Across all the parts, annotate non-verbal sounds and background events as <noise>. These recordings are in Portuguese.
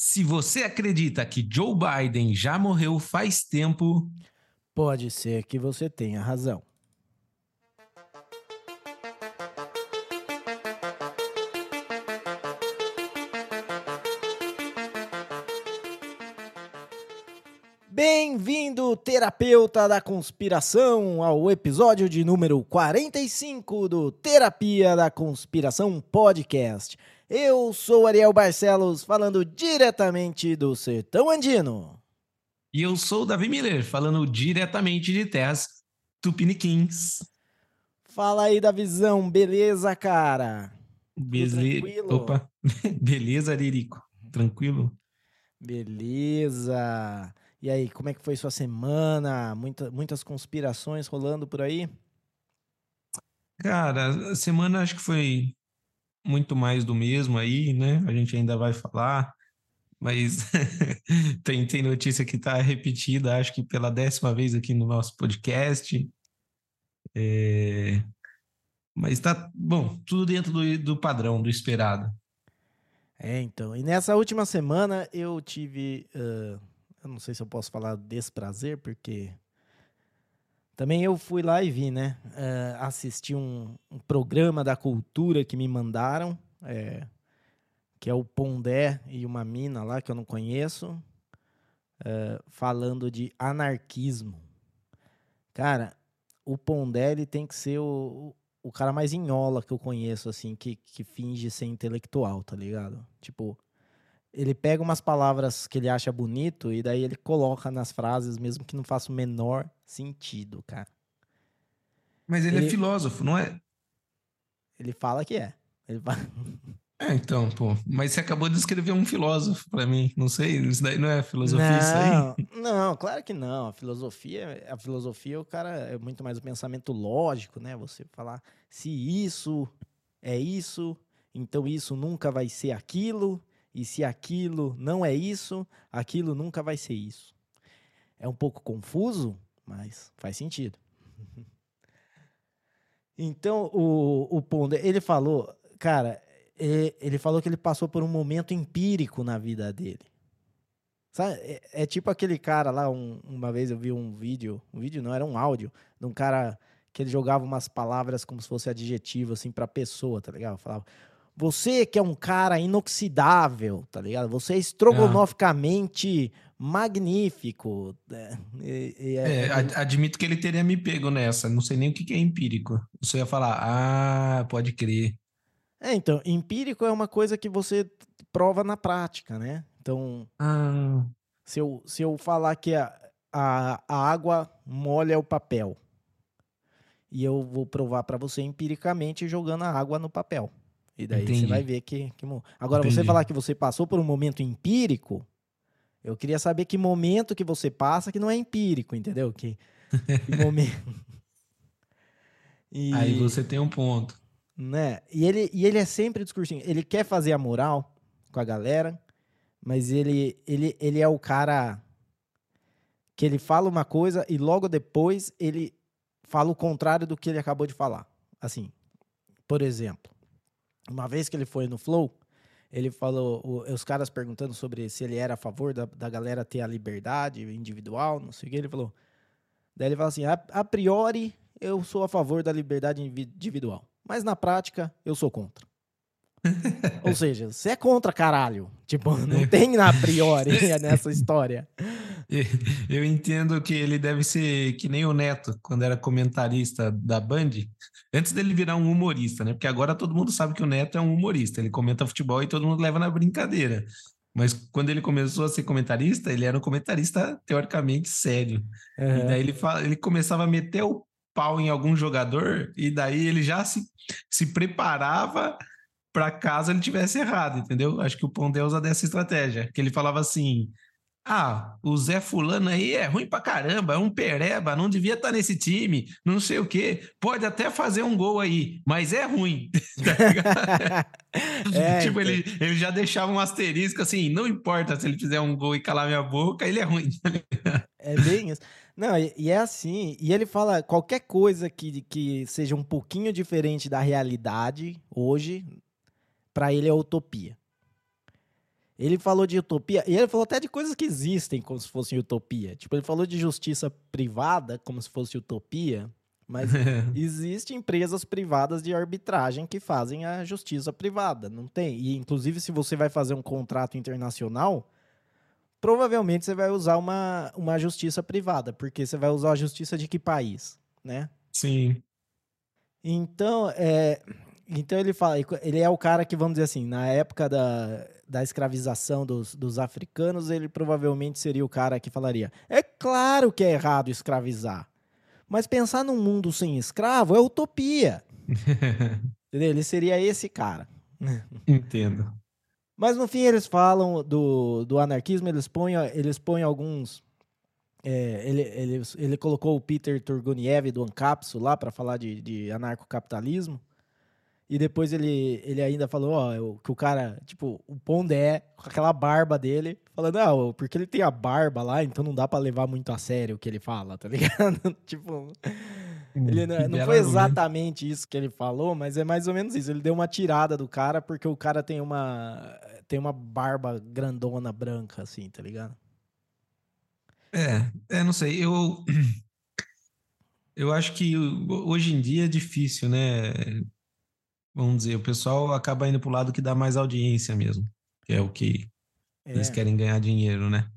Se você acredita que Joe Biden já morreu faz tempo, Pode ser que você tenha razão. Bem-vindo, terapeuta da conspiração, ao episódio de número 45 do Terapia da Conspiração Podcast. Eu sou Ariel Barcelos, falando diretamente do Sertão Andino. e eu sou Davi Miller, falando diretamente de terras tupiniquins. Fala aí da visão, beleza, cara? Bele... tranquilo? Opa, <laughs> beleza, Lirico? Tranquilo? Beleza. E aí, como é que foi sua semana? Muita, muitas conspirações rolando por aí? Cara, a semana acho que foi muito mais do mesmo aí, né? A gente ainda vai falar, mas <laughs> tem, tem notícia que está repetida, acho que pela décima vez aqui no nosso podcast. É, Mas tá, bom, tudo dentro do, do padrão, do esperado. É, então. E nessa última semana eu tive. ah, eu não sei se eu posso falar desprazer, porque. Também eu fui lá e vi, né? ah, assisti um, um programa da cultura que me mandaram, é, que é o Pondé e uma mina lá que eu não conheço, ah, falando de anarquismo. Cara, o Pondé ele tem que ser o, o cara mais enhola que eu conheço, assim, que, que finge ser intelectual, tá ligado? Tipo, ele pega umas palavras que ele acha bonito e daí ele coloca nas frases, mesmo que não faça o menor sentido, cara. Mas ele, Ele- é filósofo, não é? Ele fala que é. Ele fala... <laughs> É, então, pô. Mas você acabou de escrever um filósofo para mim. Não sei, isso daí não é filosofia, isso aí? Não, não, claro que não. A filosofia, a filosofia, o cara é muito mais o pensamento lógico, né? Você falar se isso é isso, então isso nunca vai ser aquilo, e se aquilo não é isso, aquilo nunca vai ser isso. É um pouco confuso, mas faz sentido. <laughs> Então, o, o Pondé, ele falou, cara, ele, ele falou que ele passou por um momento empírico na vida dele. Sabe? É, é tipo aquele cara lá, um- uma vez eu vi um vídeo, um vídeo não, era um áudio, de um cara que ele jogava umas palavras como se fosse adjetivo, assim, pra pessoa, tá ligado? Falava, você que é um cara inoxidável, tá ligado? Você é estrogonoficamente magnífico. né? É- É, ad- admito que ele teria me pego nessa. Não sei nem o que que é empírico. Você ia falar, ah, pode crer. É, então, empírico é uma coisa que você prova na prática, né? Então, Ah, se eu, se eu falar que a, a, a água molha o papel, e eu vou provar para você empiricamente jogando a água no papel. E daí você Entendi. vai ver que. que Agora, você Entendi. falar que você passou por um momento empírico, eu queria saber que momento que você passa que não é empírico, entendeu? Que, que <laughs> momento. E- aí você tem um ponto. né? E ele, e ele é sempre discursinho. Ele quer fazer a moral com a galera, mas ele, ele, ele é o cara que ele fala uma coisa e logo depois ele fala o contrário do que ele acabou de falar. Assim, por exemplo, uma vez que ele foi no Flow, ele falou, o- os caras perguntando sobre se ele era a favor da, da galera ter a liberdade individual, não sei o que, ele falou. Daí ele fala assim: a, a priori, eu sou a favor da liberdade indivi- individual, mas na prática, eu sou contra. Ou seja, você é contra, caralho. Tipo, não tem a priori <laughs> nessa história. Eu entendo que ele deve ser que nem o Neto, quando era comentarista da Band, antes dele virar um humorista, né? Porque agora todo mundo sabe que o Neto é um humorista, ele comenta futebol e todo mundo leva na brincadeira. Mas quando ele começou a ser comentarista, ele era um comentarista teoricamente sério. E daí ele, fala, ele começava a meter o pau em algum jogador, e daí ele já se, se preparava para caso ele tivesse errado, entendeu? Acho que o Pondé usa dessa estratégia, que ele falava assim: ah, o Zé Fulano aí é ruim pra caramba, é um pereba, não devia estar nesse time, não sei o quê. Pode até fazer um gol aí, mas é ruim. <laughs> Tá? <laughs> É, <laughs> tipo, então. ele, ele já deixava um asterisco assim: não importa se ele fizer um gol e calar minha boca, ele é ruim. É bem isso. Não, e, e é assim. E ele fala qualquer coisa que, que seja um pouquinho diferente da realidade hoje, pra ele é utopia. Ele falou de utopia, e ele falou até de coisas que existem como se fossem utopia. Tipo, ele falou de justiça privada como se fosse utopia, mas <laughs> existem empresas privadas de arbitragem que fazem a justiça privada, não tem? E inclusive se você vai fazer um contrato internacional, provavelmente você vai usar uma, uma justiça privada, porque você vai usar a justiça de que país, né? Sim. Então, é, então ele fala, ele é o cara que, vamos dizer assim, na época da, da escravização dos, dos africanos, ele provavelmente seria o cara que falaria: é claro que é errado escravizar, mas pensar num mundo sem escravo é utopia. <laughs> Entendeu? Ele seria esse cara. Entendo. Mas no fim eles falam do, do anarquismo, eles põem, eles põem alguns. É, ele, ele, ele colocou o Peter Turguniev do Ancapso lá para falar de, de anarcocapitalismo. E depois ele, ele ainda falou, ó, que o cara, tipo, o Pondé, com aquela barba dele, falando, não, porque ele tem a barba lá, então não dá para levar muito a sério o que ele fala, tá <laughs> ligado? tipo. Ele não, não foi exatamente isso que ele falou, mas é mais ou menos isso. Ele deu uma tirada do cara porque o cara tem uma tem uma barba grandona branca assim, tá ligado? É, é, não sei. Eu <clears throat> eu acho que hoje em dia é difícil, né? Vamos dizer, o pessoal acaba indo para o lado que dá mais audiência mesmo, que é o que é. eles querem ganhar dinheiro, né?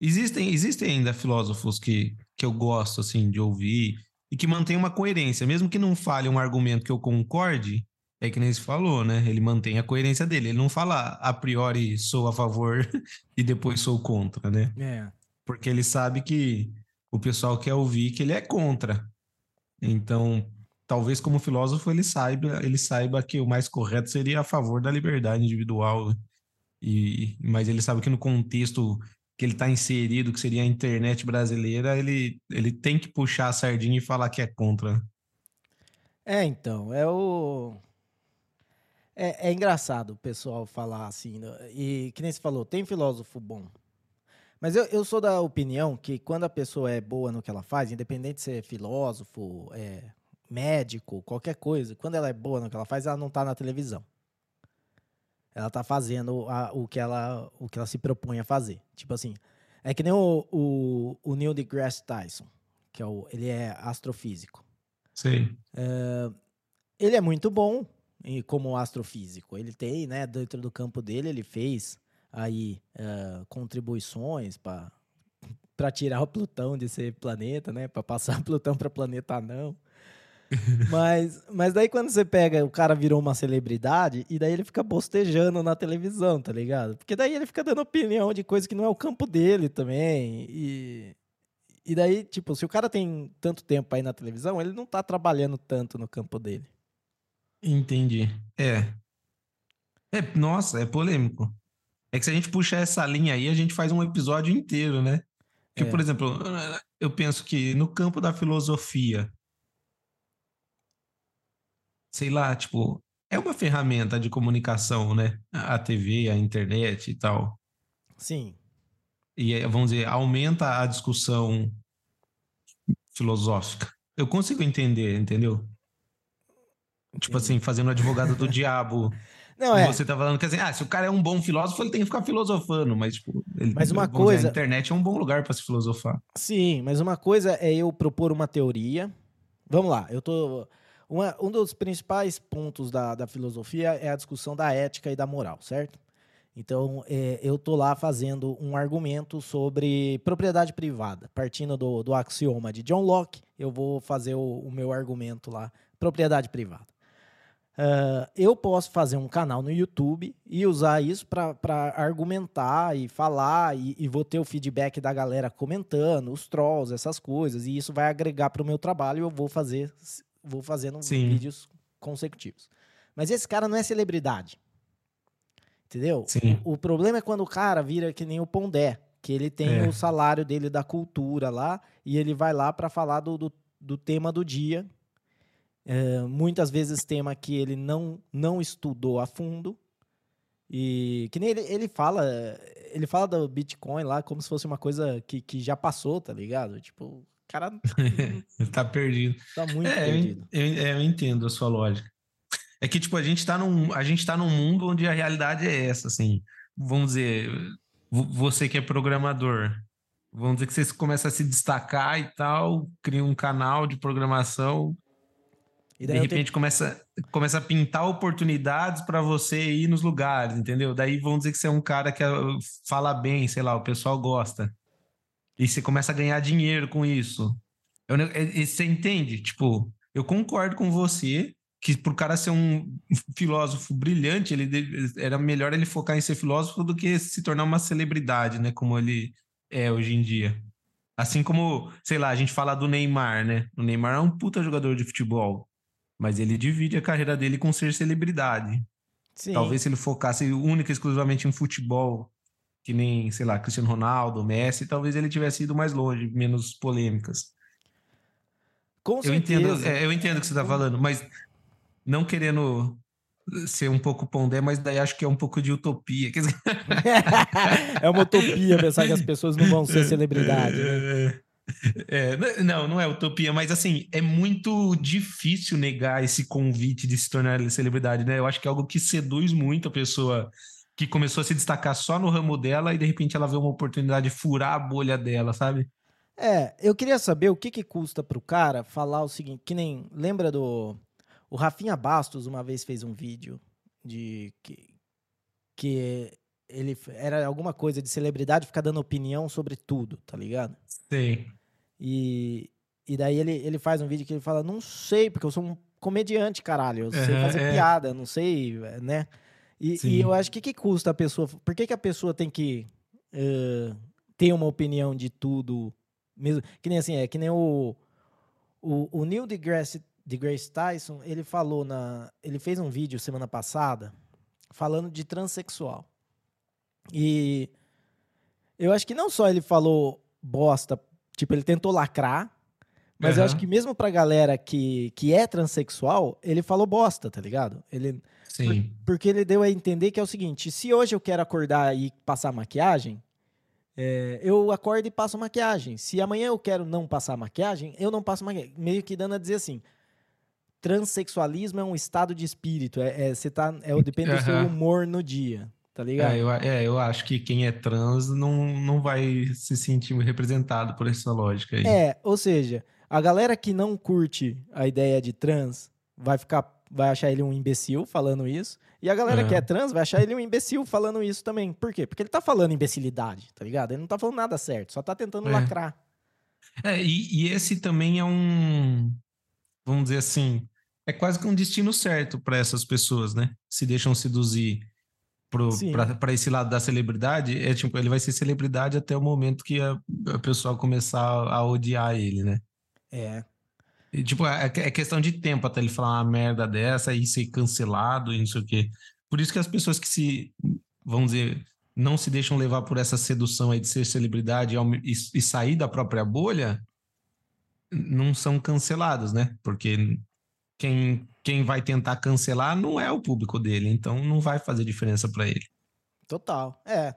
Existem, existem ainda filósofos que, que eu gosto, assim, de ouvir e que mantêm uma coerência, mesmo que não fale um argumento que eu concorde, é que nem se falou, né? Ele mantém a coerência dele, ele não fala a priori sou a favor <laughs> e depois sou contra, né? É. Porque ele sabe que o pessoal quer ouvir que ele é contra. Então, talvez como filósofo ele saiba, ele saiba que o mais correto seria a favor da liberdade individual. Né? E, mas ele sabe que no contexto que ele está inserido, que seria a internet brasileira, ele, ele tem que puxar a sardinha e falar que é contra. É, então, é o. É, é engraçado o pessoal falar assim, né? e que nem você falou, tem filósofo bom. Mas eu, eu sou da opinião que quando a pessoa é boa no que ela faz, independente de ser filósofo, é, médico, qualquer coisa, quando ela é boa no que ela faz, ela não está na televisão. Ela está fazendo a, o, que ela, o que ela se propõe a fazer. Tipo assim, é que nem o, o, o Neil deGrasse Tyson, que é o, ele é astrofísico. Sim. É, ele é muito bom como astrofísico. Ele tem, né, dentro do campo dele, ele fez aí uh, contribuições para para tirar o Plutão de ser planeta, né, para passar <laughs> Plutão para planeta não <laughs> mas, mas daí quando você pega, o cara virou uma celebridade e daí ele fica bostejando na televisão, tá ligado? Porque daí ele fica dando opinião de coisa que não é o campo dele também. E, e daí, tipo, se o cara tem tanto tempo aí na televisão, ele não tá trabalhando tanto no campo dele. Entendi. É. É, nossa, é polêmico. É que se a gente puxar essa linha aí, a gente faz um episódio inteiro, né? Porque, é. por exemplo, eu penso que no campo da filosofia, sei lá, tipo, é uma ferramenta de comunicação, né? A TV, a internet e tal. Sim. E, vamos dizer, aumenta a discussão filosófica. Eu consigo entender, entendeu? Tipo. Tipo assim, fazendo advogado do <laughs> diabo. Não, é. Você tá falando que assim, ah, se o cara é um bom filósofo, ele tem que ficar filosofando, mas tipo, ele, mas uma coisa, dizer, a internet é um bom lugar para se filosofar. Sim, mas uma coisa é eu propor uma teoria. Vamos lá, eu tô uma, um dos principais pontos da, da filosofia é a discussão da ética e da moral, certo? Então, é, eu estou lá fazendo um argumento sobre propriedade privada. Partindo do, do axioma de John Locke, eu vou fazer o, o meu argumento lá, propriedade privada. Uh, eu posso fazer um canal no YouTube e usar isso para argumentar e falar, e, e, vou ter o feedback da galera comentando, os trolls, essas coisas, e isso vai agregar para o meu trabalho e eu vou fazer vou fazendo Sim. vídeos consecutivos. Mas esse cara não é celebridade. Entendeu? Sim. O, problema é quando o cara vira que nem o Pondé, que ele tem é. o salário dele da cultura lá e ele vai lá para falar do, do, do, tema do dia. É, muitas vezes tema que ele não, não estudou a fundo. E que nem ele, ele fala, ele fala do Bitcoin lá como se fosse uma coisa que, que já passou, tá ligado? Tipo, cara <laughs> tá perdido. Tá muito é, perdido. Eu, eu, eu, entendo a sua lógica. É que, tipo, a gente tá num, a gente tá num mundo onde a realidade é essa, assim. vamos dizer, você que é programador, vamos dizer que você começa a se destacar e tal, cria um canal de programação, e de repente tenho... começa, começa a pintar oportunidades para você ir nos lugares, entendeu? Daí vamos dizer que você é um cara que ah, fala bem, sei lá, o pessoal gosta. E você começa a ganhar dinheiro com isso. Eu, é, você entende? Tipo, eu concordo com você que pro cara ser um filósofo brilhante, ele era melhor ele focar em ser filósofo do que se tornar uma celebridade, né? Como ele é hoje em dia. Assim como, sei lá, a gente fala do Neymar, né? O Neymar é um puta jogador de futebol, mas ele divide a carreira dele com ser celebridade. Sim. Talvez se ele focasse única e exclusivamente em futebol, que nem, sei lá, Cristiano Ronaldo, Messi, talvez ele tivesse ido mais longe, menos polêmicas. Com eu entendo, é, eu entendo o que você está falando, mas não querendo ser um pouco pondé, mas daí acho que é um pouco de utopia. <laughs> é uma utopia pensar que as pessoas não vão ser celebridade. Né? É, é não, não é utopia, mas assim, é muito difícil negar esse convite de se tornar celebridade, né? Eu acho que é algo que seduz muito a pessoa que começou a se destacar só no ramo dela e de repente ela vê uma oportunidade de furar a bolha dela, sabe? É, eu queria saber o que que custa pro cara falar o seguinte, que nem, lembra do... O Rafinha Bastos uma vez fez um vídeo de que, que ele era alguma coisa de celebridade ficar dando opinião sobre tudo, tá ligado? Sim. E, e daí ele, ele faz um vídeo que ele fala, não sei, porque eu sou um comediante, caralho, eu sei fazer é. piada, não sei, né? E, e, eu acho que que custa a pessoa. Por que, que a pessoa tem que uh, ter uma opinião de tudo? Mesmo, que nem assim, é que nem o, o, o Neil deGrasse, deGrasse Tyson, ele falou na. Ele fez um vídeo semana passada falando de transexual. E eu acho que não só ele falou bosta, tipo, ele tentou lacrar, mas uhum. eu acho que mesmo pra galera que, que é transexual, ele falou bosta, tá ligado? Ele Sim. porque ele deu a entender que é o seguinte: se hoje eu quero acordar e passar maquiagem, é, eu acordo e passo maquiagem. Se amanhã eu quero não passar maquiagem, eu não passo maquiagem. Meio que dando a dizer assim: transexualismo é um estado de espírito. É, é, você tá, é, depende do seu humor no dia. Tá ligado? É eu, é, eu acho que quem é trans não, não vai se sentir representado por essa lógica aí. É, ou seja, a galera que não curte a ideia de trans vai ficar vai achar ele um imbecil falando isso. E a galera que é trans vai achar ele um imbecil falando isso também. Por quê? Porque ele tá falando imbecilidade, tá ligado? Ele não tá falando nada certo, só tá tentando é. lacrar. É, e, e, esse também é um. Vamos dizer assim. É quase que um destino certo para essas pessoas, né? Se deixam seduzir para esse lado da celebridade. É tipo, ele vai ser celebridade até o momento que a, a pessoa começar a odiar ele, né? É. E, tipo, é, é, questão de tempo até ele falar uma merda dessa e ser cancelado e não sei o quê. Por isso que as pessoas que se, vamos dizer, não se deixam levar por essa sedução aí de ser celebridade e, e sair da própria bolha, não são cancelados, né? Porque quem, quem vai tentar cancelar não é o público dele, então não vai fazer diferença para ele. Total, é.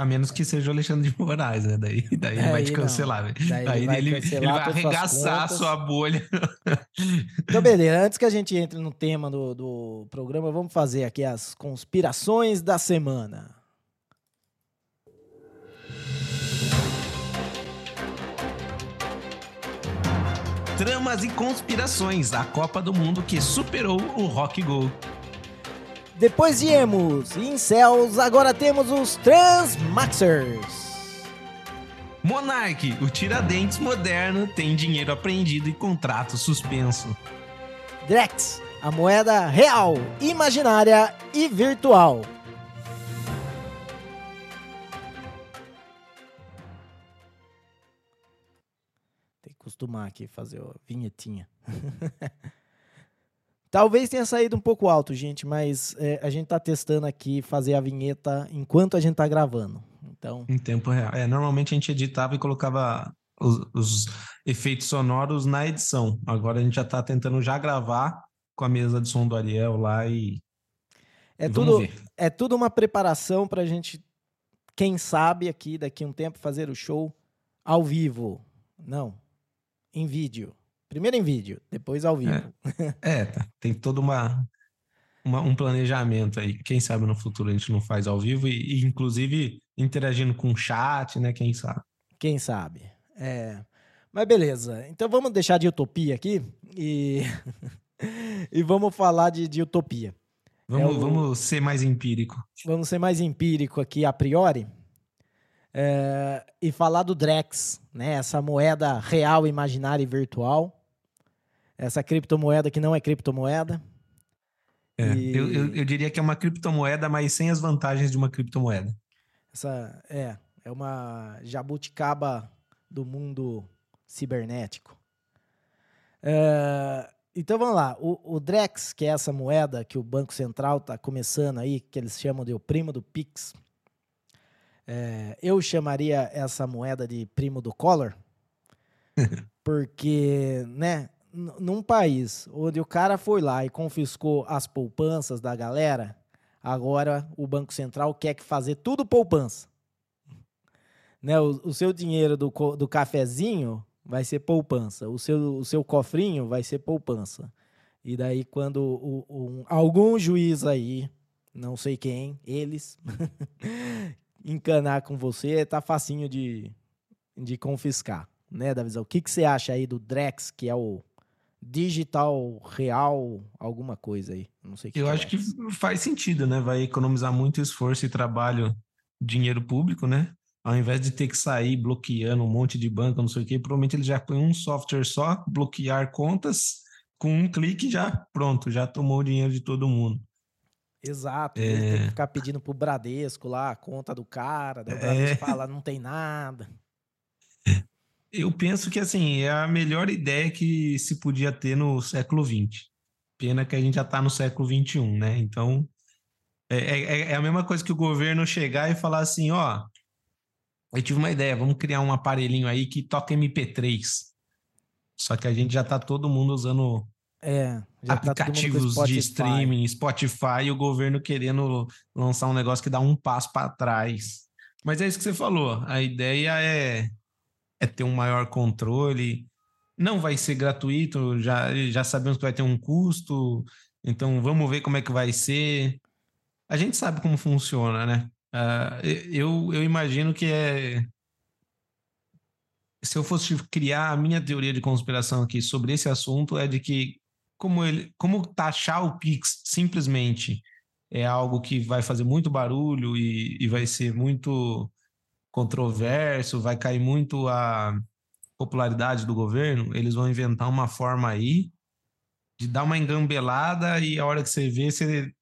A menos que seja o Alexandre de Moraes, né? Daí, daí é, ele vai te cancelar, velho. Daí, daí, ele, vai, ele, ele vai arregaçar a sua bolha. Então, beleza. Antes que a gente entre no tema do, do programa, vamos fazer aqui as conspirações da semana. Tramas e conspirações. A Copa do Mundo que superou o Rock Go. Depois de emos e incels, agora temos os Transmaxers. Monark, o Tiradentes moderno, tem dinheiro apreendido e contrato suspenso. Drex, a moeda real, imaginária e virtual. Tem que acostumar aqui fazer a vinhetinha. <laughs> Talvez tenha saído um pouco alto, gente, mas é, a gente tá testando aqui fazer a vinheta enquanto a gente tá gravando. Então... Em tempo real. É, normalmente a gente editava e colocava os, os, efeitos sonoros na edição. Agora a gente já tá tentando já gravar com a mesa de som do Ariel lá e. É, e tudo, é tudo uma preparação pra gente, quem sabe, aqui daqui a um tempo, fazer o show ao vivo. Não, em vídeo. Primeiro em vídeo, depois ao vivo. <laughs> É, é tá. tem toda uma. uma, um planejamento aí. Quem sabe no futuro a gente não faz ao vivo e, e inclusive interagindo com o chat, né? Quem sabe? Quem sabe? É. Mas beleza. Então vamos deixar de utopia aqui e, <laughs> e vamos falar de, de utopia. Vamos, é o... vamos ser mais empírico. Vamos ser mais empírico aqui a priori. É, e falar do Drex, né? Essa moeda real, imaginária e virtual. Essa criptomoeda que não é criptomoeda. É, e... eu, eu, eu, diria que é uma criptomoeda, mas sem as vantagens de uma criptomoeda. Essa é, é uma jabuticaba do mundo cibernético. É, então vamos lá. O, o, Drex, que é essa moeda que o Banco Central está começando aí, que eles chamam de o primo do Pix. É, eu chamaria essa moeda de primo do Collor, <laughs> porque, né, num país onde o cara foi lá e confiscou as poupanças da galera, agora o Banco Central quer que fazer tudo poupança. Né, o, o seu dinheiro do, do cafezinho vai ser poupança. O seu, o seu cofrinho vai ser poupança. E daí, quando o, o, algum juiz aí, não sei quem, eles, <laughs> encanar com você, tá facinho de, de confiscar, né, Davizão? O que, que você acha aí do Drex, que é o digital real, alguma coisa aí? Não sei. Eu que acho é. que faz sentido, né? Vai economizar muito esforço e trabalho, dinheiro público, né? ao invés de ter que sair bloqueando um monte de banco, não sei o quê, provavelmente ele já põe um software só, bloquear contas, com um clique já pronto, já tomou o dinheiro de todo mundo. Exato, é... tem que ficar pedindo pro Bradesco lá a conta do cara, daí o Bradesco é... fala, não tem nada. Eu penso que assim, é a melhor ideia que se podia ter no século XX. Pena que a gente já está no século XXI, né? Então, é, é, é, a mesma coisa que o governo chegar e falar assim, ó, eu tive uma ideia, vamos criar um aparelhinho aí que toca MP3. Só que a gente já tá todo mundo usando é, tá aplicativos tá de streaming, Spotify, e o governo querendo lançar um negócio que dá um passo para trás. Mas é isso que você falou. A ideia é, é ter um maior controle. Não vai ser gratuito, já, já sabemos que vai ter um custo. Então vamos ver como é que vai ser. A gente sabe como funciona, né? Uh, eu, eu imagino que é. Se eu fosse criar a minha teoria de conspiração aqui sobre esse assunto, é de que, como, ele, como taxar o Pix simplesmente é algo que vai fazer muito barulho e, e vai ser muito controverso, vai cair muito a popularidade do governo, eles vão inventar uma forma aí de dar uma engambelada e a hora que você vê, você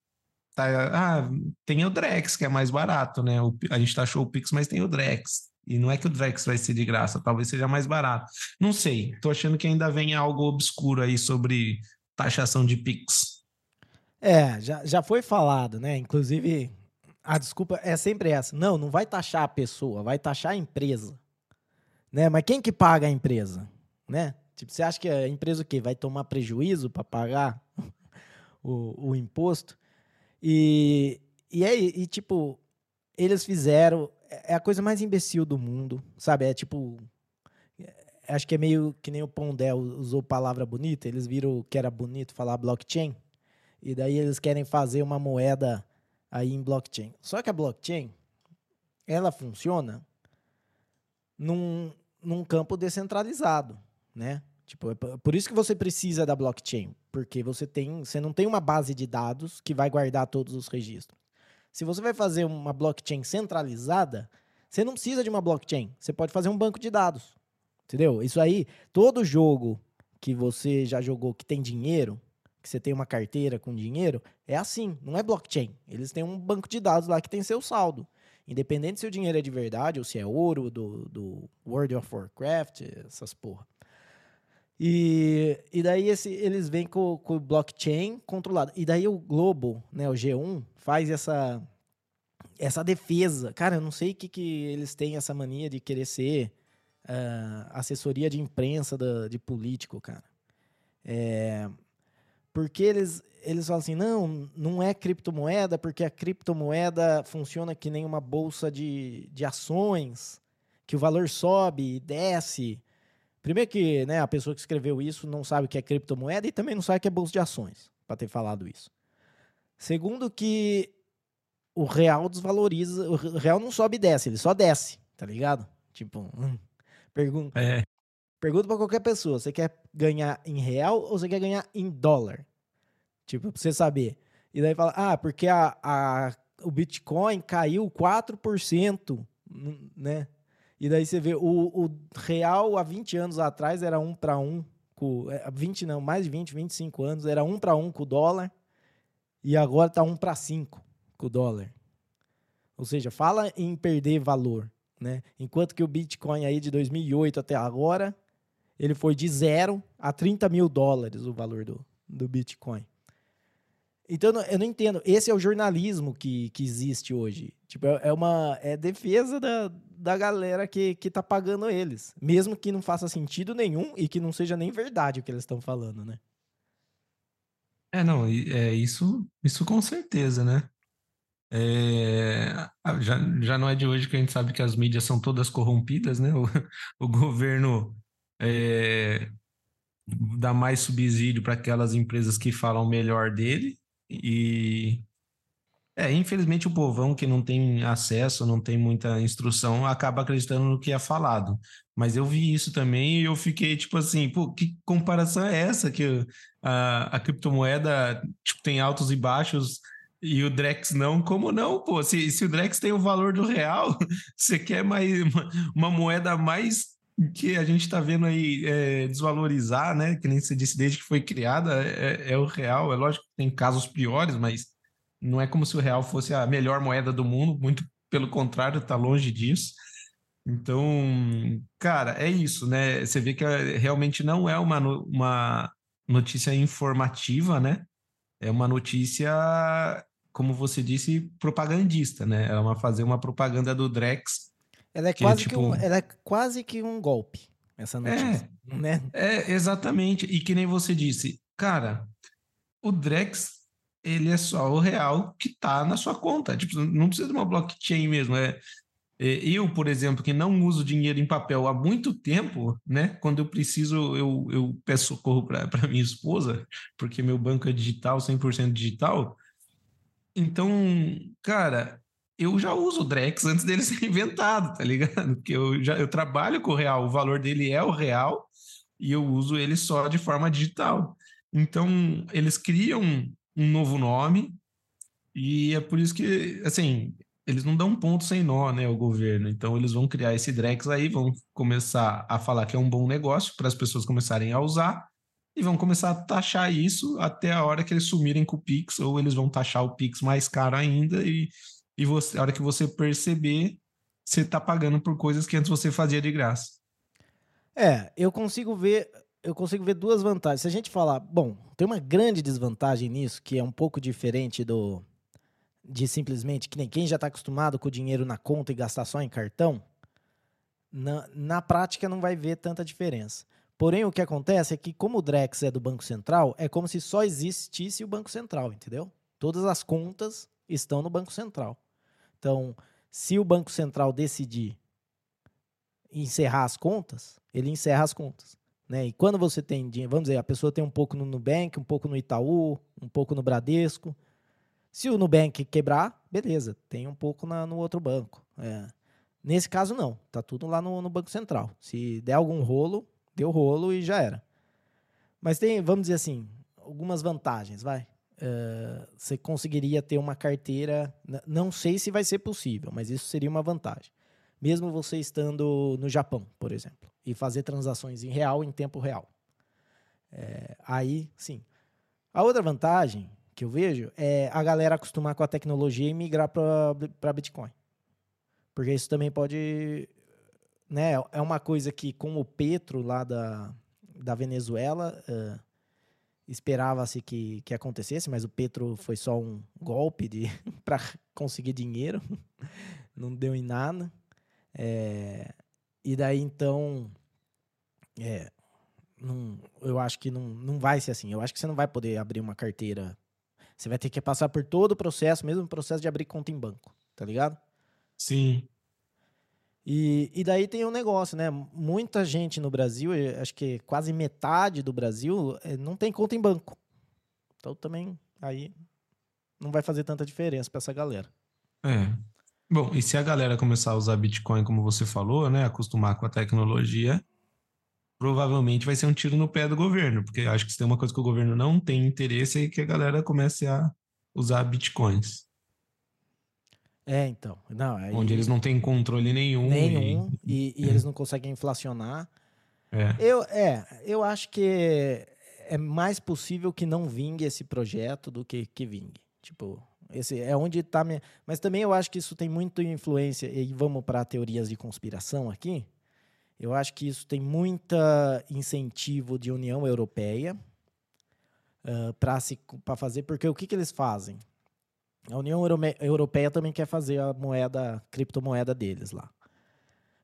tá, ah, tem o Drex, que é mais barato, né? A gente taxou o Pix, mas tem o Drex. E não é que o Drex vai ser de graça, talvez seja mais barato. Não sei, tô achando que ainda vem algo obscuro aí sobre taxação de Pix. É, já, já foi falado, né? Inclusive, a desculpa é sempre essa. Não, não vai taxar a pessoa, vai taxar a empresa. Né? Mas quem que paga a empresa? Né? Tipo, você acha que a empresa o quê? Vai tomar prejuízo para pagar <laughs> o, o imposto? E, e é, e tipo, eles fizeram. É, é a coisa mais imbecil do mundo, sabe? É tipo. É, acho que é meio que nem o Pondé usou palavra bonita, eles viram que era bonito falar blockchain, e daí eles querem fazer uma moeda aí em blockchain. Só que a blockchain, ela funciona num, num campo descentralizado, né? Tipo, é por isso que você precisa da blockchain, porque você tem, você não tem uma base de dados que vai guardar todos os registros. Se você vai fazer uma blockchain centralizada, você não precisa de uma blockchain, você pode fazer um banco de dados. Entendeu? Isso aí, todo jogo que você já jogou que tem dinheiro, que você tem uma carteira com dinheiro, é assim, não é blockchain. Eles têm um banco de dados lá que tem seu saldo. Independente se o dinheiro é de verdade ou se é ouro do, do World of Warcraft, essas porra. E, e daí esse, eles vêm com, com o blockchain controlado. E daí o Globo, né, o G1, faz essa, essa defesa. Cara, eu não sei o que, que eles têm essa mania de querer ser uh, assessoria de imprensa da, de político, cara. É, porque eles, eles falam assim, não, não é criptomoeda, porque a criptomoeda funciona que nem uma bolsa de, de ações, que o valor sobe e desce. Primeiro que né, a pessoa que escreveu isso não sabe o que é criptomoeda e também não sabe o que é bolsa de ações, para ter falado isso. Segundo que o real desvaloriza, o real não sobe e desce, ele só desce, tá ligado? Tipo, hum, pergunta. É. Pergunta pra qualquer pessoa, você quer ganhar em real ou você quer ganhar em dólar? Tipo, pra você saber. E daí fala, ah, porque a, a, o Bitcoin caiu 4%, né? E daí você vê, o, o real há 20 anos atrás era um para um, com, 20 é, não, mais de 20, 25 anos, era um para um com o dólar, e agora tá um para cinco com o dólar. Ou seja, fala em perder valor, né? Enquanto que o Bitcoin aí de 2008 até agora, ele foi de zero a 30 mil dólares o valor do, do Bitcoin. Então, eu não entendo. Esse é o jornalismo que, que existe hoje. Tipo, é, é uma é defesa da, da galera que, que tá pagando eles. Mesmo que não faça sentido nenhum e que não seja nem verdade o que eles estão falando, né? É, não, é isso, isso com certeza, né? É, já, já não é de hoje que a gente sabe que as mídias são todas corrompidas, né? <laughs> O, o governo é, dá mais subsídio para aquelas empresas que falam melhor dele e é, infelizmente o povão que não tem acesso, não tem muita instrução, acaba acreditando no que é falado. Mas eu vi isso também e eu fiquei tipo assim, pô, que comparação é essa que a, a criptomoeda tipo, tem altos e baixos e o Drex não? Como não, pô? Se, se o Drex tem o valor do real, <laughs> você quer mais uma, uma moeda mais que a gente está vendo aí é, desvalorizar, né? Que nem você disse desde que foi criada, é, é o real. É lógico que tem casos piores, mas não é como se o real fosse a melhor moeda do mundo, muito pelo contrário, está longe disso. Então, cara, é isso, né? Você vê que eh, realmente não é uma, uma notícia informativa, né? É uma notícia, como você disse, propagandista, né? É uma fazer uma propaganda do Drex. Ela é, que, quase, tipo... que um, ela é quase que um golpe, essa notícia, é, né? É, exatamente. E que nem você disse, cara, o Drex ele é só o real que está na sua conta. Tipo, não precisa de uma blockchain mesmo. É, é, eu, por exemplo, que não uso dinheiro em papel há muito tempo, né? Quando eu preciso, eu, eu peço socorro para minha esposa, porque meu banco é digital, 100% digital. Então, cara, eu já uso o Drex antes dele <laughs> ser inventado, tá ligado? Porque eu já eu trabalho com o real, o valor dele é o real e eu uso ele só de forma digital. Então, eles criam um novo nome, e é por isso que, assim, eles não dão ponto sem nó, né, o governo. Então, eles vão criar esse Drex aí, vão começar a falar que é um bom negócio para as pessoas começarem a usar, e vão começar a taxar isso até a hora que eles sumirem com o Pix, ou eles vão taxar o Pix mais caro ainda, e, e você, a hora que você perceber, você está pagando por coisas que antes você fazia de graça. É, eu consigo ver eu consigo ver duas vantagens. Se a gente falar, bom, tem uma grande desvantagem nisso, que é um pouco diferente do de simplesmente que nem quem já está acostumado com o dinheiro na conta e gastar só em cartão, na, na prática não vai ver tanta diferença. Porém, o que acontece é que, como o Drex é do Banco Central, é como se só existisse o Banco Central, entendeu? Todas as contas estão no Banco Central. Então, se o Banco Central decidir encerrar as contas, ele encerra as contas. Né? E quando você tem dinheiro, vamos dizer, a pessoa tem um pouco no Nubank, um pouco no Itaú, um pouco no Bradesco. Se o Nubank quebrar, beleza, tem um pouco na, no outro banco. É. Nesse caso, não. Tá tudo lá no, no, Banco Central. Se der algum rolo, deu rolo e já era. Mas tem, vamos dizer assim, algumas vantagens, vai. Você conseguiria ter uma carteira. Não sei se vai ser possível, mas isso seria uma vantagem mesmo você estando no Japão, por exemplo, e fazer transações em real em tempo real. É, aí, sim. A outra vantagem que eu vejo é a galera acostumar com a tecnologia e migrar para Bitcoin. Porque isso também pode. Né, é uma coisa que, com o Petro lá da, da Venezuela, uh, esperava-se que, que acontecesse, mas o Petro foi só um golpe <laughs> para conseguir dinheiro, <laughs> não deu em nada. É, e daí, então, é, não, eu acho que não, não vai ser assim. Eu acho que você não vai poder abrir uma carteira. Você vai ter que passar por todo o processo, mesmo o processo de abrir conta em banco, tá ligado? Sim. E, e daí tem um negócio, né? Muita gente no Brasil, acho que quase metade do Brasil, é, não tem conta em banco. Então também aí não vai fazer tanta diferença para essa galera. É. Bom, e se a galera começar a usar Bitcoin, como você falou, né, acostumar com a tecnologia, provavelmente vai ser um tiro no pé do governo, porque acho que se tem uma coisa que o governo não tem interesse é que a galera comece a usar Bitcoins. É, então. Não, aí... Onde eles não têm controle nenhum. Nenhum, e, e, e eles não conseguem inflacionar. É. Eu, é, eu acho que é mais possível que não vingue esse projeto do que que vingue. Tipo, esse é onde está minha... Mas também eu acho que isso tem muito influência e vamos para teorias de conspiração aqui. Eu acho que isso tem muita incentivo de União Europeia uh, para fazer, porque o que, que eles fazem? A União Europeia também quer fazer a moeda, a criptomoeda deles lá.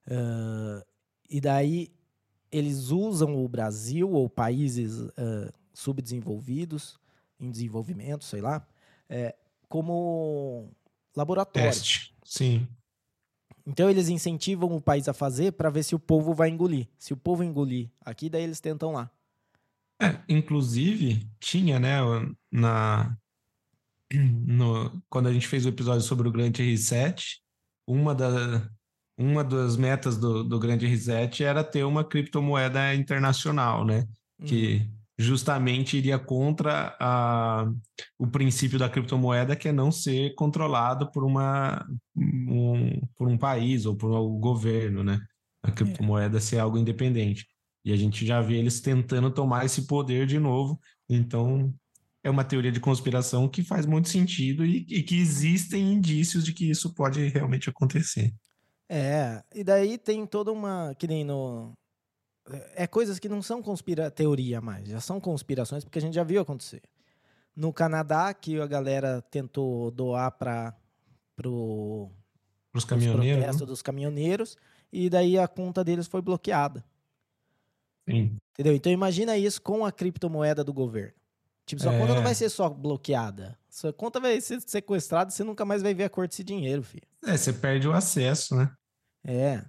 Uh, e daí eles usam o Brasil ou países uh, subdesenvolvidos, em desenvolvimento, sei lá, é, como laboratório. Teste, sim. Então eles incentivam o país a fazer para ver se o povo vai engolir. Se o povo engolir aqui, daí eles tentam lá. É, inclusive, tinha, né, na, no, quando a gente fez o episódio sobre o Grande Reset, uma, da, uma das metas do, do Grande Reset era ter uma criptomoeda internacional, né? Uhum. Que justamente iria contra a, o princípio da criptomoeda, que é não ser controlado por, uma, um, por um país ou por um governo, né? A criptomoeda é. ser algo independente. E a gente já vê eles tentando tomar esse poder de novo. Então, é uma teoria de conspiração que faz muito sentido e, e que existem indícios de que isso pode realmente acontecer. É, e daí tem toda uma. Que nem no, é coisas que não são conspira teoria mais, já são conspirações porque a gente já viu acontecer. No Canadá, que a galera tentou doar para pro os caminhoneiros, né? dos caminhoneiros e daí a conta deles foi bloqueada. Sim. Entendeu? Então imagina isso com a criptomoeda do governo. Tipo, sua é... conta não vai ser só bloqueada. Sua conta vai ser sequestrada, você nunca mais vai ver a cor desse dinheiro, filho. É, você perde o acesso, né? É.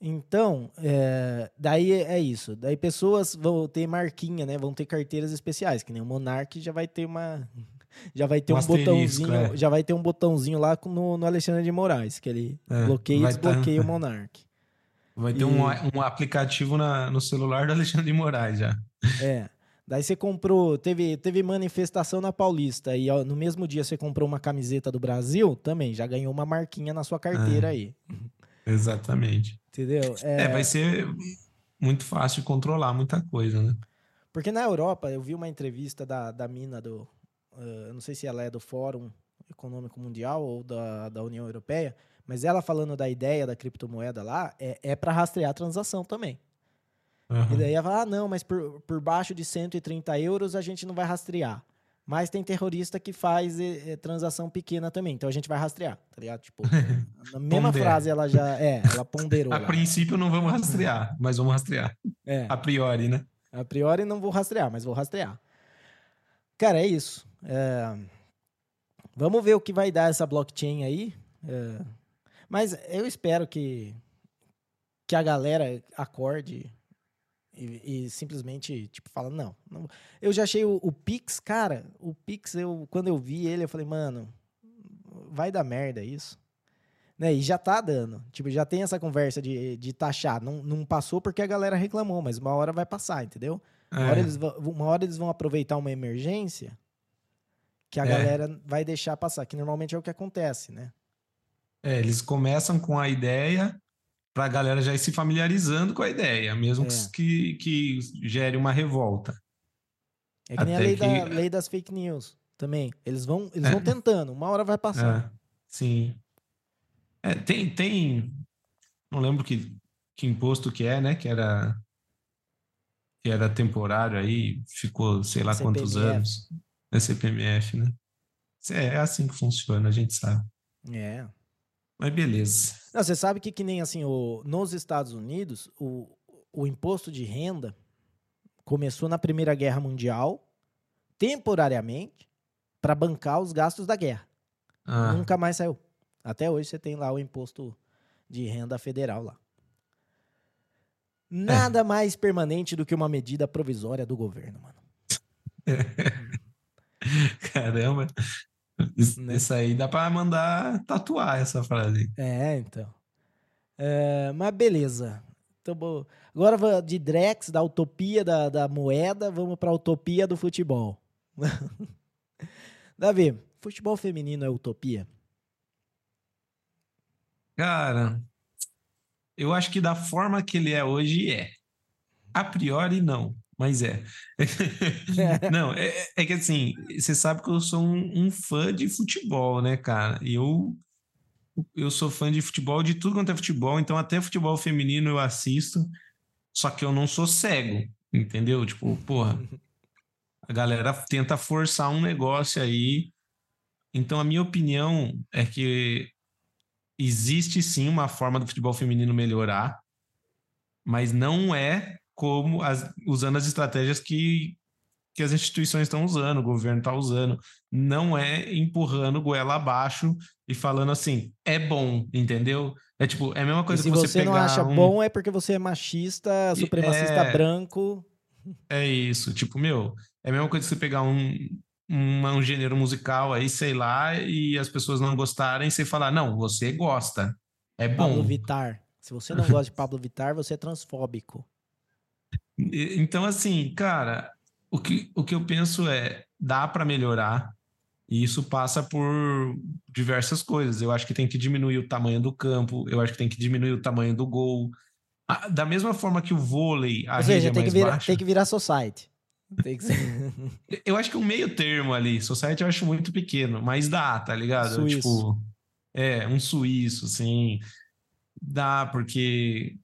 Então, é, daí é isso. Daí pessoas vão ter marquinha, né? Vão ter carteiras especiais, que nem o Monark já vai ter uma. Já vai ter um, um botãozinho. É. Já vai ter um botãozinho lá no, no Alexandre de Moraes, que ele é, bloqueia e tá desbloqueia tá... o Monark. Vai ter e... um, um aplicativo na, no celular do Alexandre de Moraes já. É. Daí você comprou, teve, teve manifestação na Paulista e no mesmo dia você comprou uma camiseta do Brasil, também já ganhou uma marquinha na sua carteira é. aí. Exatamente. Entendeu? É... é, vai ser muito fácil controlar muita coisa, né? Porque na Europa, eu vi uma entrevista da, da mina do. Uh, não sei se ela é do Fórum Econômico Mundial ou da, da União Europeia, mas ela falando da ideia da criptomoeda lá, é, é para rastrear a transação também. Uhum. E daí ela fala: ah, não, mas por, por baixo de 130 euros a gente não vai rastrear. Mas tem terrorista que faz é, transação pequena também, então a gente vai rastrear, tá ligado? Tipo, <laughs> na mesma frase ela já. É, ela ponderou. a lá. princípio não vamos rastrear, mas vamos rastrear. É. A priori, né? A priori não vou rastrear, mas vou rastrear. Cara, é isso. É... Vamos ver o que vai dar essa blockchain aí. É... Mas eu espero que, que a galera acorde e, e, simplesmente, tipo, fala, não, não. Eu já achei o, o, Pix, cara, o Pix, eu, quando eu vi ele, eu falei, mano, vai dar merda isso. Né? E já tá dando. Tipo, já tem essa conversa de, de taxar. Não, não passou porque a galera reclamou, mas uma hora vai passar, entendeu? Uma, é. hora, eles vão, uma hora eles vão aproveitar uma emergência que a é. galera vai deixar passar, que normalmente é o que acontece, né? É, eles começam com a ideia para a galera já ir se familiarizando com a ideia, mesmo é. que, que gere uma revolta. É que nem a lei, que... da, lei, das fake news também. Eles vão, eles é. vão tentando, uma hora vai passar. É. Sim. É, tem, tem. Não lembro que, que imposto que é, né? Que era. Que era temporário aí, ficou sei lá CPMF. quantos anos. É CPMF, né? É, é assim que funciona, a gente sabe. É. Mas beleza. Não, você sabe que, que nem assim, o, nos Estados Unidos, o, o imposto de renda começou na Primeira Guerra Mundial, temporariamente, para bancar os gastos da guerra. Ah. Nunca mais saiu. Até hoje você tem lá o imposto de renda federal lá. Nada é. mais permanente do que uma medida provisória do governo, mano. <laughs> Caramba. Isso, né? isso aí dá para mandar tatuar essa frase. É, então. É, mas beleza. Então, agora de Drex, da utopia da, da moeda, vamos para a utopia do futebol. <laughs> Davi, futebol feminino é utopia? Cara, eu acho que da forma que ele é hoje é. A priori, não, mas é. <laughs> não, é, é, que assim, você sabe que eu sou um, um, fã de futebol, né, cara? Eu, eu sou fã de futebol, de tudo quanto é futebol, então até futebol feminino eu assisto, só que eu não sou cego, entendeu? Tipo, porra, a galera tenta forçar um negócio aí. Então, a minha opinião é que existe sim uma forma do futebol feminino melhorar, mas não é como as, usando as estratégias que, que as instituições estão usando, o governo está usando. Não é empurrando goela abaixo e falando assim, é bom, entendeu? É tipo, é a mesma coisa e se que você, você não acha um... bom, é porque você é machista, supremacista é... branco. É isso, tipo, meu, é a mesma coisa que você pegar um, um, um gênero musical aí, sei lá, e as pessoas não gostarem, você falar, não, você gosta. É bom. Pablo Vittar. Se você não gosta de Pablo Vittar, você é transfóbico. Então, assim, cara, o que, o que eu penso é, dá para melhorar, e isso passa por diversas coisas. Eu acho que tem que diminuir o tamanho do campo, eu acho que tem que diminuir o tamanho do gol. Da mesma forma que o vôlei, a Ou seja, é tem, que virar, baixa. tem que virar society. Tem que ser. <laughs> eu acho que um meio termo ali, society eu acho muito pequeno, mas dá, tá ligado? Suíço. Tipo, é, um suíço, assim. Dá, porque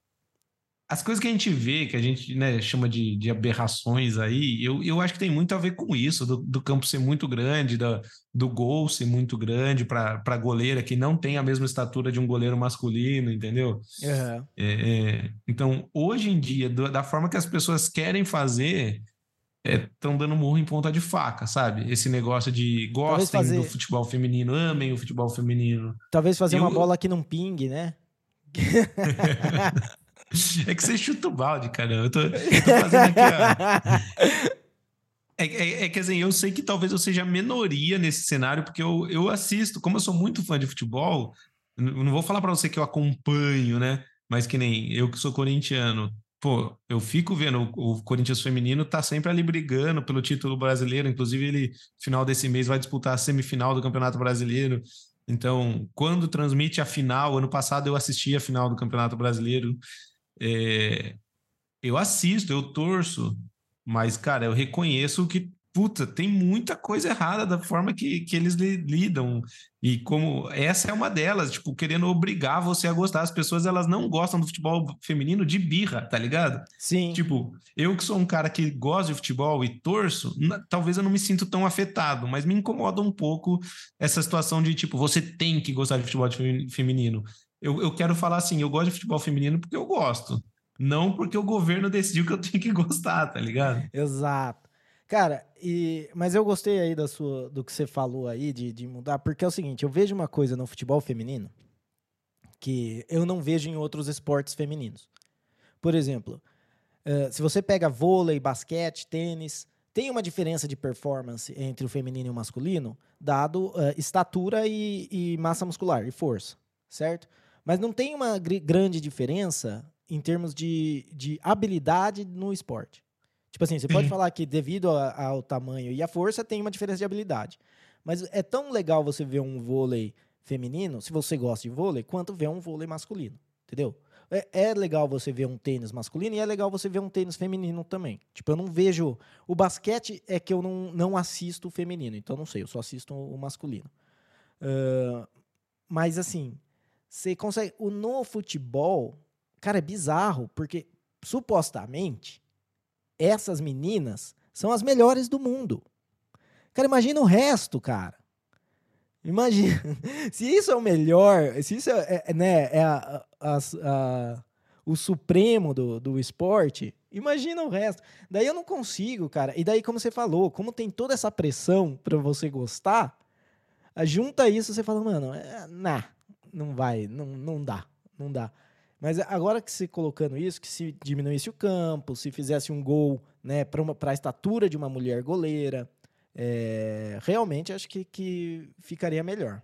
as coisas que a gente vê, que a gente né, chama de, de aberrações aí, eu, eu acho que tem muito a ver com isso, do, do campo ser muito grande, da, do gol ser muito grande para goleira que não tem a mesma estatura de um goleiro masculino, entendeu? Uhum. É, é, então, hoje em dia, do, da forma que as pessoas querem fazer, estão é, dando murro em ponta de faca, sabe? Esse negócio de gostem fazer... do futebol feminino, amem o futebol feminino. Talvez fazer eu... uma bola que não pingue, né? <laughs> <laughs> É que você chuta o balde, cara. Eu tô, tô fazendo aqui, ó. É, é, é, que assim, eu sei que talvez eu seja minoria nesse cenário, porque eu, eu assisto, como eu sou muito fã de futebol, não vou falar para você que eu acompanho, né? Mas que nem eu que sou corintiano. Pô, eu fico vendo o Corinthians feminino tá sempre ali brigando pelo título brasileiro. Inclusive, ele, final desse mês, vai disputar a semifinal do Campeonato Brasileiro. Então, quando transmite a final, ano passado eu assisti a final do Campeonato Brasileiro. É, eu assisto, eu torço, mas, cara, eu reconheço que, puta, tem muita coisa errada da forma que, que eles lidam. E como essa é uma delas, tipo, querendo obrigar você a gostar. As pessoas, elas não gostam do futebol feminino de birra, tá ligado? Sim. Tipo, eu que sou um cara que gosta de futebol e torço, talvez eu não me sinto tão afetado, mas me incomoda um pouco essa situação de, tipo, você tem que gostar de futebol feminino eu, eu quero falar assim, eu gosto de futebol feminino porque eu gosto. Não porque o governo decidiu que eu <laughs> tenho que gostar, tá ligado? Exato. Cara, e, mas eu gostei aí da sua, do que você falou aí de, de mudar, porque é o seguinte, eu vejo uma coisa no futebol feminino que eu não vejo em outros esportes femininos. Por exemplo, uh, se você pega vôlei, basquete, tênis, tem uma diferença de performance entre o feminino e o masculino, dado uh, estatura e, e massa muscular e força, certo? Mas não tem uma grande diferença em termos de, de habilidade no esporte. Tipo assim, você pode falar que devido a, ao tamanho e à força tem uma diferença de habilidade. Mas é tão legal você ver um vôlei feminino, se você gosta de vôlei, quanto ver um vôlei masculino. Entendeu? É, é, legal você ver um tênis masculino e é legal você ver um tênis feminino também. Tipo, eu não vejo. O basquete é que eu não, não assisto o feminino, então não sei, eu só assisto o masculino. Uh, mas assim, você consegue. O, no futebol, cara, é bizarro, porque supostamente essas meninas são as melhores do mundo. Cara, imagina o resto, cara. Imagina. <laughs> Se isso é o melhor, se isso é, é né, é a, a, a, o supremo do, do esporte, imagina o resto. Daí eu não consigo, cara. E daí, como você falou, como tem toda essa pressão para você gostar, junta isso, você fala, mano, é, nah, não vai, não, não dá, não dá. Mas agora que se colocando isso, que se diminuísse o campo, se fizesse um gol né, para a estatura de uma mulher goleira, é, realmente acho que, que ficaria melhor.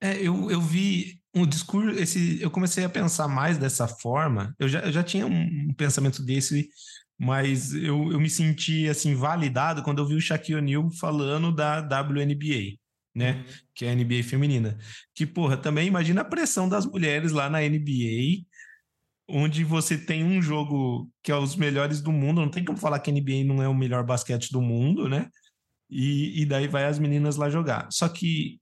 É, eu, eu vi um discurso, esse, eu comecei a pensar mais dessa forma. Eu já, eu já tinha um pensamento desse, mas eu, eu me senti assim validado quando eu vi o Shaquille O'Neal falando da WNBA, né? Uhum. Que é a NBA feminina. Que, porra, também imagina a pressão das mulheres lá na NBA, onde você tem um jogo que é os melhores do mundo. Não tem como falar que a NBA não é o melhor basquete do mundo, né? E, e daí vai as meninas lá jogar. Só que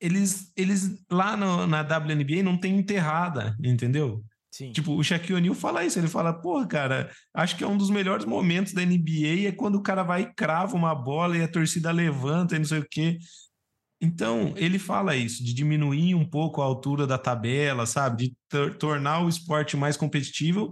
eles, eles lá no, na WNBA não tem enterrada, entendeu? Sim. Tipo, o Shaquille O'Neal fala isso, ele fala, pô, cara, acho que é um dos melhores momentos da NBA é quando o cara vai e crava uma bola e a torcida levanta e não sei o quê. Então, ele fala isso, de diminuir um pouco a altura da tabela, sabe? De tornar o esporte mais competitivo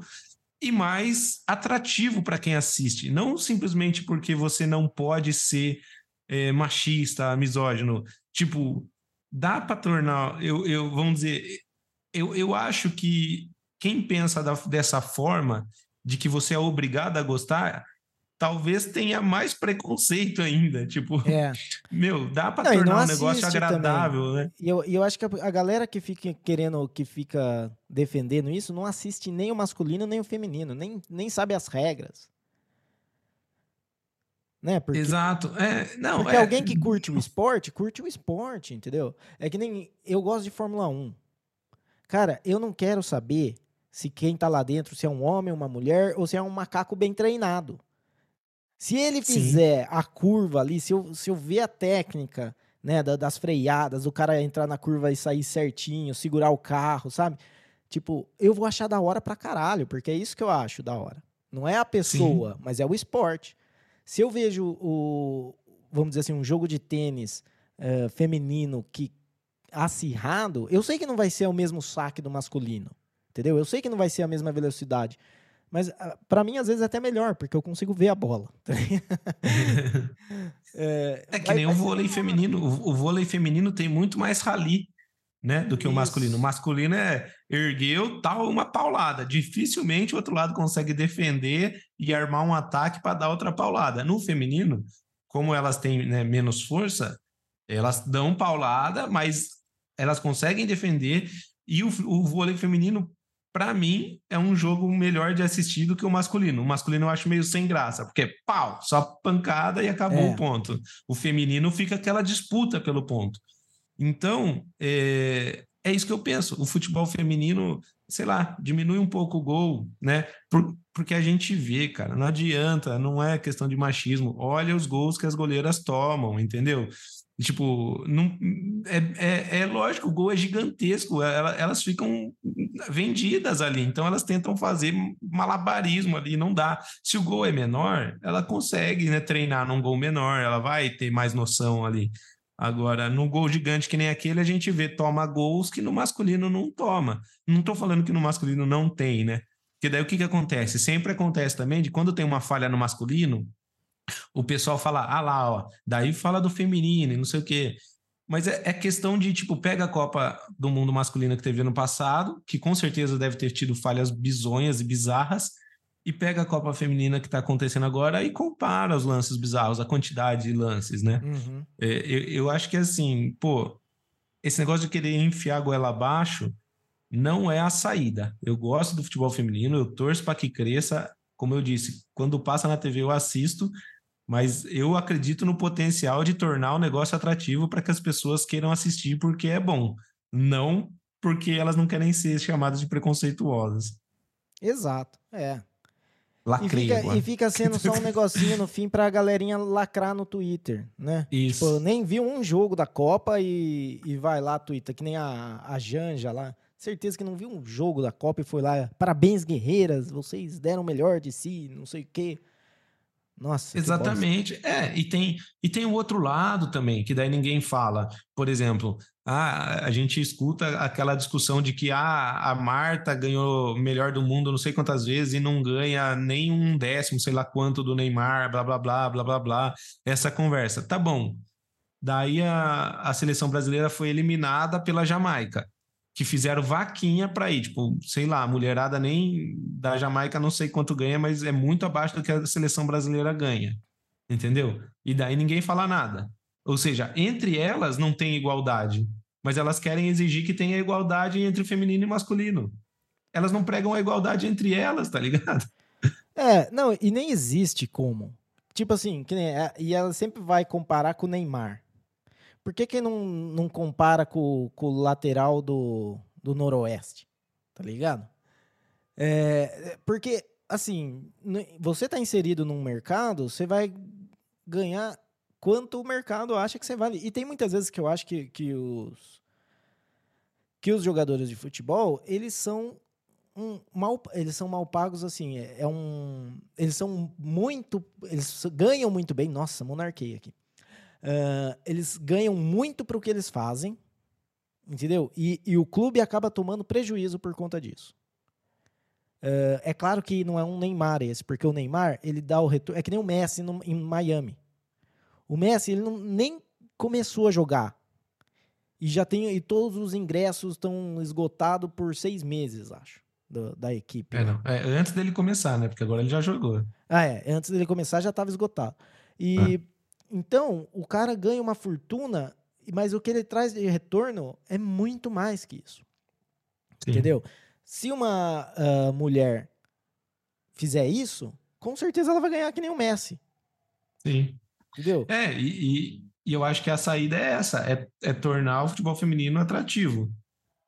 e mais atrativo para quem assiste. Não simplesmente porque você não pode ser é, machista, misógino. Tipo, dá para tornar, eu, eu vamos dizer, eu, eu acho que quem pensa da, dessa forma, de que você é obrigado a gostar, talvez tenha mais preconceito ainda. Tipo, é. <laughs> meu, dá para tornar um negócio agradável, também. né? E eu, eu acho que a, galera que fica querendo, que fica defendendo isso, não assiste nem o masculino nem o feminino, nem, nem sabe as regras né? Porque, Exato. É, não, porque é... alguém que curte o esporte, curte o esporte, entendeu? É que nem eu gosto de Fórmula 1. Cara, eu não quero saber se quem tá lá dentro, se é um homem, uma mulher ou se é um macaco bem treinado. Se ele fizer Sim. a curva ali, se eu, se eu ver a técnica, né, das freadas, o cara entrar na curva e sair certinho, segurar o carro, sabe? Tipo, eu vou achar da hora pra caralho, porque é isso que eu acho da hora. Não é a pessoa, Sim. mas é o esporte. Se eu vejo o, vamos dizer assim, um jogo de tênis uh, feminino que acirrado, eu sei que não vai ser o mesmo saque do masculino, entendeu? Eu sei que não vai ser a mesma velocidade, mas ah, para mim às vezes é até melhor, porque eu consigo ver a bola. <laughs> é, é, que vai, nem o vôlei feminino. O, o vôlei feminino tem muito mais rally né, do que Isso. o masculino. O masculino é ergueu tal uma paulada. Dificilmente o outro lado consegue defender e armar um ataque para dar outra paulada. No feminino, como elas têm né, menos força, elas dão paulada, mas elas conseguem defender. E o, o vôlei feminino, para mim, é um jogo melhor de assistir do que o masculino. O masculino eu acho meio sem graça, porque é pau, só pancada e acabou é. o ponto. O feminino fica aquela disputa pelo ponto. Então, é, é isso que eu penso. O futebol feminino, sei lá, diminui um pouco o gol, né? Por, porque a gente vê, cara, não adianta, não é questão de machismo. Olha os gols que as goleiras tomam, entendeu? Tipo, não, é, é, é lógico, o gol é gigantesco, elas, elas ficam vendidas ali, então elas tentam fazer malabarismo ali, não dá. Se o gol é menor, ela consegue né, treinar num gol menor, ela vai ter mais noção ali. Agora, no gol gigante que nem aquele, a gente vê toma gols que no masculino não toma. Não estou falando que no masculino não tem, né? Porque daí o que, que acontece? Sempre acontece também de quando tem uma falha no masculino, o pessoal fala, ah lá, ó, daí fala do feminino e não sei o quê. Mas é, é, questão de, tipo, pega a Copa do Mundo masculina que teve ano passado, que com certeza deve ter tido falhas bizonhas e bizarras, e pega a Copa Feminina que está acontecendo agora e compara os lances bizarros, a quantidade de lances, né? Uhum. É, eu, eu acho que assim, pô, esse negócio de querer enfiar a goela abaixo não é a saída. Eu gosto do futebol feminino, eu torço para que cresça. Como eu disse, quando passa na TV eu assisto, mas eu acredito no potencial de tornar o negócio atrativo para que as pessoas queiram assistir porque é bom, não porque elas não querem ser chamadas de preconceituosas. Exato, é. Lacrei e fica, e fica sendo só um <laughs> negocinho no fim pra galerinha lacrar no Twitter, né? Isso. Tipo, nem viu um jogo da Copa e, e vai lá, Twitter, que nem a, a Janja lá. Certeza que não viu um jogo da Copa e foi lá. Parabéns, guerreiras, vocês deram o melhor de si, não sei o quê. Nossa. Exatamente. É, e tem, e tem o outro lado também, que daí ninguém fala. Por exemplo, ah, a gente escuta aquela discussão de que ah, a Marta ganhou melhor do mundo não sei quantas vezes e não ganha nem um décimo, sei lá quanto do Neymar, blá, blá, blá, blá, blá, blá. Essa conversa. Tá bom. Daí a, a seleção brasileira foi eliminada pela Jamaica que fizeram vaquinha para ir, tipo, sei lá, a mulherada nem da Jamaica não sei quanto ganha, mas é muito abaixo do que a seleção brasileira ganha. Entendeu? E daí ninguém fala nada. Ou seja, entre elas não tem igualdade, mas elas querem exigir que tenha igualdade entre feminino e masculino. Elas não pregam a igualdade entre elas, tá ligado? É, não, e nem existe como. Tipo assim, que nem, é, e ela sempre vai comparar com o Neymar. Por que, que não, não compara com, com o lateral do, do Noroeste? Tá ligado? É, porque, assim, você tá inserido num mercado, você vai ganhar quanto o mercado acha que você vale. E tem muitas vezes que eu acho que, que os que os jogadores de futebol, eles são um, mal, eles são mal pagos assim, é, é, um, eles são muito, eles ganham muito bem. Nossa, monarquia aqui. Uh, eles ganham muito para o que eles fazem, entendeu? E, e, o clube acaba tomando prejuízo por conta disso. Uh, é claro que não é um Neymar esse, porque o Neymar ele dá o retorno. É que nem o Messi no, em Miami. O Messi ele não, nem começou a jogar e já tem e todos os ingressos estão esgotados por seis meses, acho do, da equipe. É, não. É, antes dele começar, né? Porque agora ele já jogou. Ah, é. Antes dele começar já estava esgotado. E ah. Então o cara ganha uma fortuna, mas o que ele traz de retorno é muito mais que isso. Sim. Entendeu? Se uma uh, mulher fizer isso, com certeza ela vai ganhar que nem o Messi. Sim. Entendeu? É, e, e, eu acho que a saída é essa: é, é tornar o futebol feminino atrativo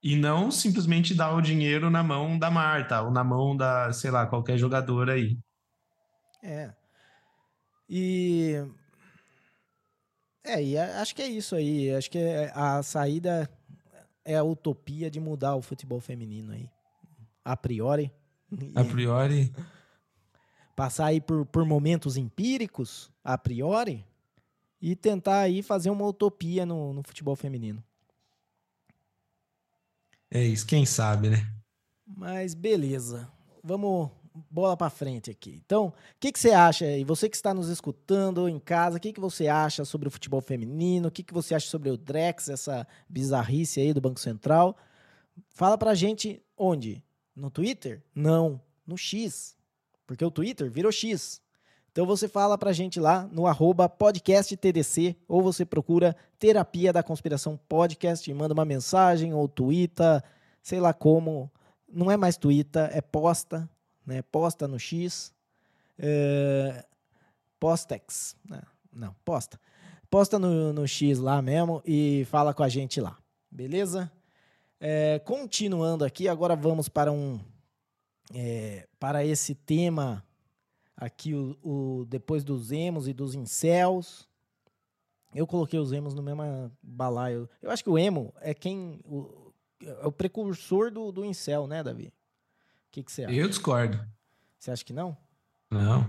e não simplesmente dar o dinheiro na mão da Marta ou na mão da, sei lá, qualquer jogador aí. É. E é, e acho que é isso aí. Acho que a saída é a utopia de mudar o futebol feminino aí. A priori. A priori. <laughs> Passar aí por, por momentos empíricos, a priori, e tentar aí fazer uma utopia no, no futebol feminino. É isso, quem sabe, né? Mas beleza. Vamos bola para frente aqui. Então, o que, que você acha aí? Você que está nos escutando em casa, o que, que você acha sobre o futebol feminino? O que, que você acha sobre o Drex, essa bizarrice aí do Banco Central? Fala pra gente onde? No Twitter? Não, no X. Porque o Twitter virou X. Então você fala pra gente lá no arroba podcasttdc ou você procura Terapia da Conspiração Podcast e manda uma mensagem ou twitta, sei lá como. Não é mais twitta, é posta, né? Posta no X. É... Postex. Não, não, posta. Posta no, no X lá mesmo e fala com a gente lá. Beleza? É, continuando aqui, agora vamos para um é, para esse tema aqui o, o, depois dos emos e dos incels. Eu coloquei os emos no mesmo balaio. Eu acho que o emo é quem. O, é o precursor do, do incel, né, Davi? Que, que você acha? Eu discordo. Você acha que não? Não.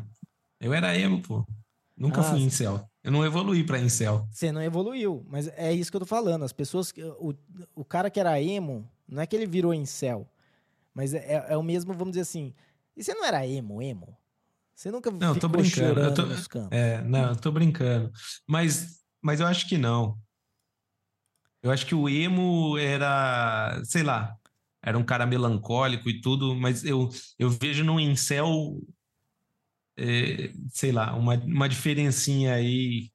Eu era emo, pô. Nunca ah, fui incel. Eu não evoluí para incel. Você não evoluiu, mas é isso que eu tô falando. As pessoas. O, o cara que era emo, não é que ele virou incel, mas é, é, é o mesmo, vamos dizer assim. E você não era emo, emo? Você nunca não, ficou tô brincando. Eu tô, nos campos. É, não, eu tô brincando. Mas, mas eu acho que não. Eu acho que o emo era, sei lá, era um cara melancólico e tudo, mas eu, eu vejo no incel, é, sei lá, uma, uma diferencinha aí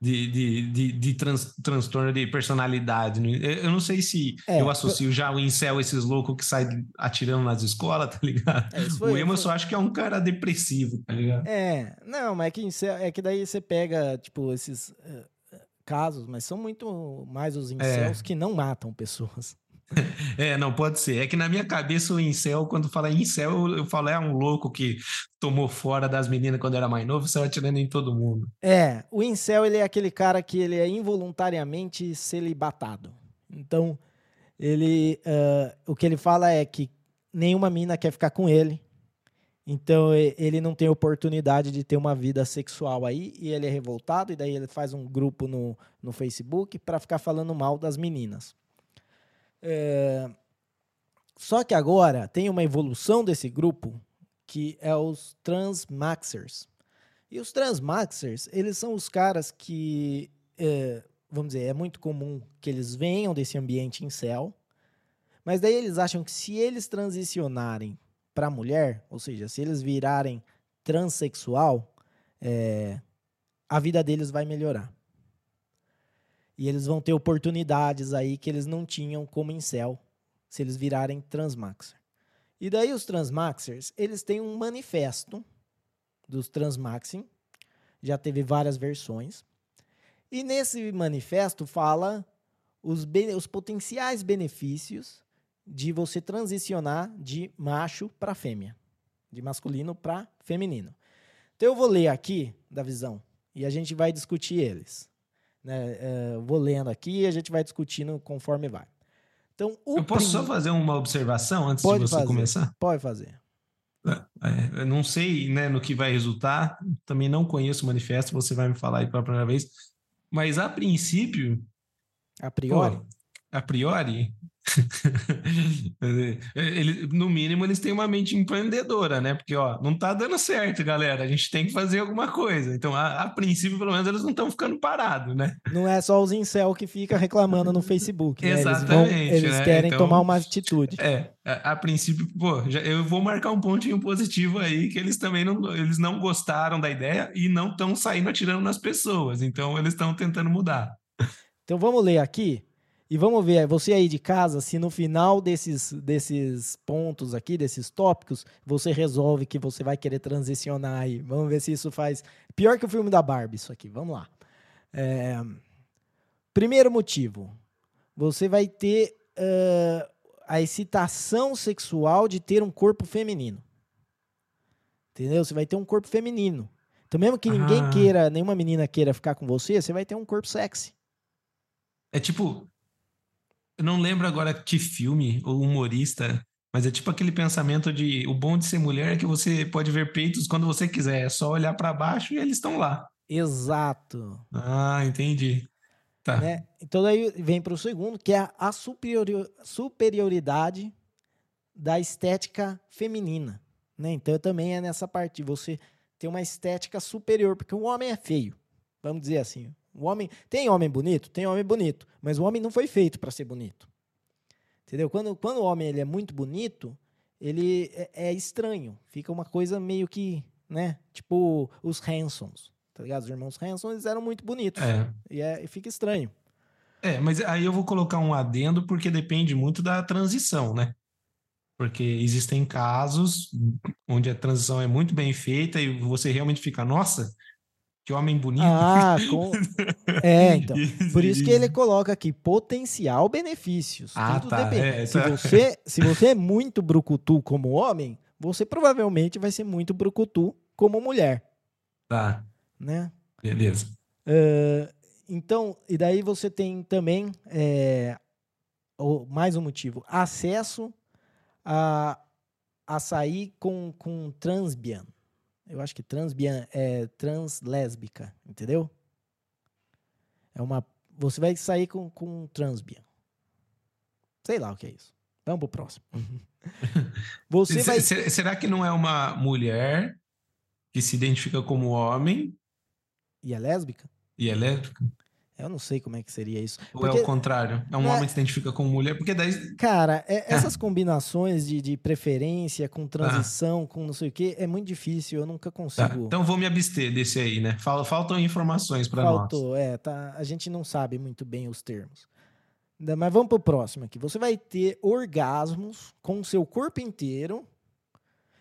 de, de, de, de trans, transtorno de personalidade. Eu não sei se é, eu associo já o incel esses loucos que saem atirando nas escolas, <laughs> tá ligado? É, foi, o emo eu só acho que é um cara depressivo, tá ligado? É, não, mas é que, incel, é que daí você pega, tipo, esses uh, casos, mas são muito mais os incels é. que não matam pessoas. <laughs> É, não pode ser. É que na minha cabeça o incel, quando fala incel, eu, falo é um louco que tomou fora das meninas quando era mais novo, saiu atirando em todo mundo. É, o incel ele é aquele cara que ele é involuntariamente celibatado. Então, ele, uh, o que ele fala é que nenhuma mina quer ficar com ele. Então ele não tem oportunidade de ter uma vida sexual aí e ele é revoltado e daí ele faz um grupo no, no Facebook para ficar falando mal das meninas. É... Só que agora tem uma evolução desse grupo que é os transmaxers. E os transmaxers, eles são os caras que, é, vamos dizer, é muito comum que eles venham desse ambiente em céu, mas daí eles acham que se eles transicionarem para mulher, ou seja, se eles virarem transexual, é, a vida deles vai melhorar. E eles vão ter oportunidades aí que eles não tinham como em céu, se eles virarem transmaxer. E daí os transmaxers, eles têm um manifesto dos transmaxing, já teve várias versões. E nesse manifesto fala os, os potenciais benefícios de você transicionar de macho para fêmea, de masculino para feminino. Então eu vou ler aqui da visão e a gente vai discutir eles. Né? Uh, vou lendo aqui e a gente vai discutindo conforme vai. Então, eu posso só fazer uma observação antes Pode de você fazer. começar? Pode fazer. É, eu não sei né, no que vai resultar, também não conheço o manifesto, você vai me falar aí pela primeira vez, mas a princípio. A priori? Pô, a priori, <laughs> Ele, no mínimo, eles têm uma mente empreendedora, né? Porque, ó, não tá dando certo, galera. A gente tem que fazer alguma coisa. Então, a, a princípio, pelo menos, eles não estão ficando parados, né? Não é só os incel que fica reclamando no Facebook, né? Exatamente. Eles, vão, eles né? querem então, tomar uma atitude. É, a, a princípio, pô, já, eu vou marcar um pontinho positivo aí, que eles também não, eles não gostaram da ideia e não estão saindo atirando nas pessoas. Então, eles estão tentando mudar. Então, vamos ler aqui e vamos ver, você aí de casa, se no final desses, desses pontos aqui, desses tópicos, você resolve que você vai querer transicionar aí. Vamos ver se isso faz. Pior que o filme da Barbie, isso aqui. Vamos lá. É... Primeiro motivo: você vai ter uh, a excitação sexual de ter um corpo feminino. Entendeu? Você vai ter um corpo feminino. Então, mesmo que ninguém ah. queira, nenhuma menina queira ficar com você, você vai ter um corpo sexy. É tipo, eu não lembro agora que filme ou humorista, mas é tipo aquele pensamento de o bom de ser mulher é que você pode ver peitos quando você quiser, é só olhar para baixo e eles estão lá. Exato. Ah, entendi. Tá. Né? Então daí vem para o segundo, que é a superioridade da estética feminina. Né? Então também é nessa parte, você ter uma estética superior, porque o homem é feio, vamos dizer assim. O homem tem homem bonito, tem homem bonito, mas o homem não foi feito para ser bonito. Entendeu? Quando, quando o homem ele é muito bonito, ele é, é, estranho, fica uma coisa meio que, né? Tipo os Hansons, tá ligado? Os irmãos Hanson eles eram muito bonitos é. E, é, e fica estranho. É, mas aí eu vou colocar um adendo porque depende muito da transição, né? Porque existem casos onde a transição é muito bem feita e você realmente fica, nossa, que homem bonito. Ah, com... <laughs> é, então. Por isso que ele coloca aqui potencial benefícios. Ah, Tudo tá. depende. É, se, tá. você, se você é muito brucutu como homem, você provavelmente vai ser muito brucutu como mulher. Tá. Né? Beleza. Uh, então, e daí você tem também é, o, mais um motivo: acesso a, a sair com, com transbian. Eu acho que transbian é translésbica, entendeu? É uma. Você vai sair com, com transbian. Sei lá o que é isso. Vamos pro próximo. <laughs> Você vai... Será que não é uma mulher que se identifica como homem? E é lésbica? E é lésbica? Eu não sei como é que seria isso. Ou porque, é o contrário? É um é... homem que se identifica como mulher? Porque daí. Cara, é, essas combinações de, de preferência com transição, ah. com não sei o quê, é muito difícil. Eu nunca consigo. Tá. Então vou me abster desse aí, né? Faltam informações para nós. Faltou, é. Tá, a gente não sabe muito bem os termos. Mas vamos pro próximo aqui. Você vai ter orgasmos com o seu corpo inteiro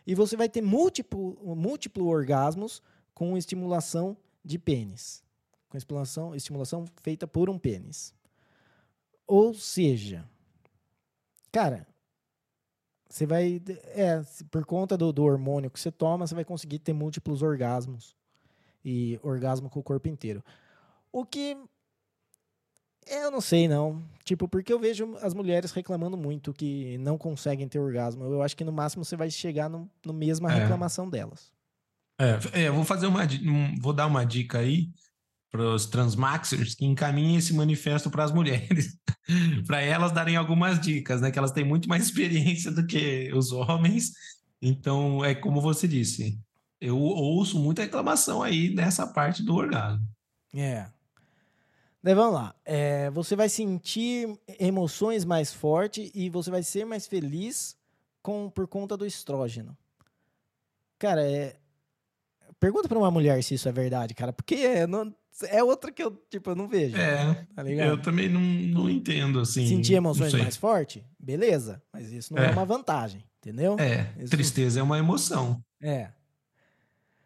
e você vai ter múltiplo, múltiplo orgasmos com estimulação de pênis com estimulação, estimulação feita por um pênis. Ou seja, cara, você vai. É, por conta do, do hormônio que você toma, você vai conseguir ter múltiplos orgasmos. E orgasmo com o corpo inteiro. O que. Eu não sei, não. Tipo, porque eu vejo as mulheres reclamando muito que não conseguem ter orgasmo. Eu acho que no máximo você vai chegar no, no mesma é. reclamação delas. É, é, eu vou fazer uma. Vou dar uma dica aí para os transmaxers que encaminhem esse manifesto para as mulheres, <laughs> para elas darem algumas dicas, né? Que elas têm muito mais experiência do que os homens. Então, é como você disse, eu ouço muita reclamação aí nessa parte do orgasmo. É. Daí vamos lá. É, você vai sentir emoções mais fortes e você vai ser mais feliz com, por conta do estrógeno. Cara, é, Pergunta pra uma mulher se isso é verdade, cara, porque não- é outra que eu, tipo, eu não vejo. É, tá ligado? eu também não, não entendo, assim. Sentir emoções mais forte, beleza, mas isso não é, É. uma vantagem, entendeu? É, Isso- tristeza é uma emoção. É.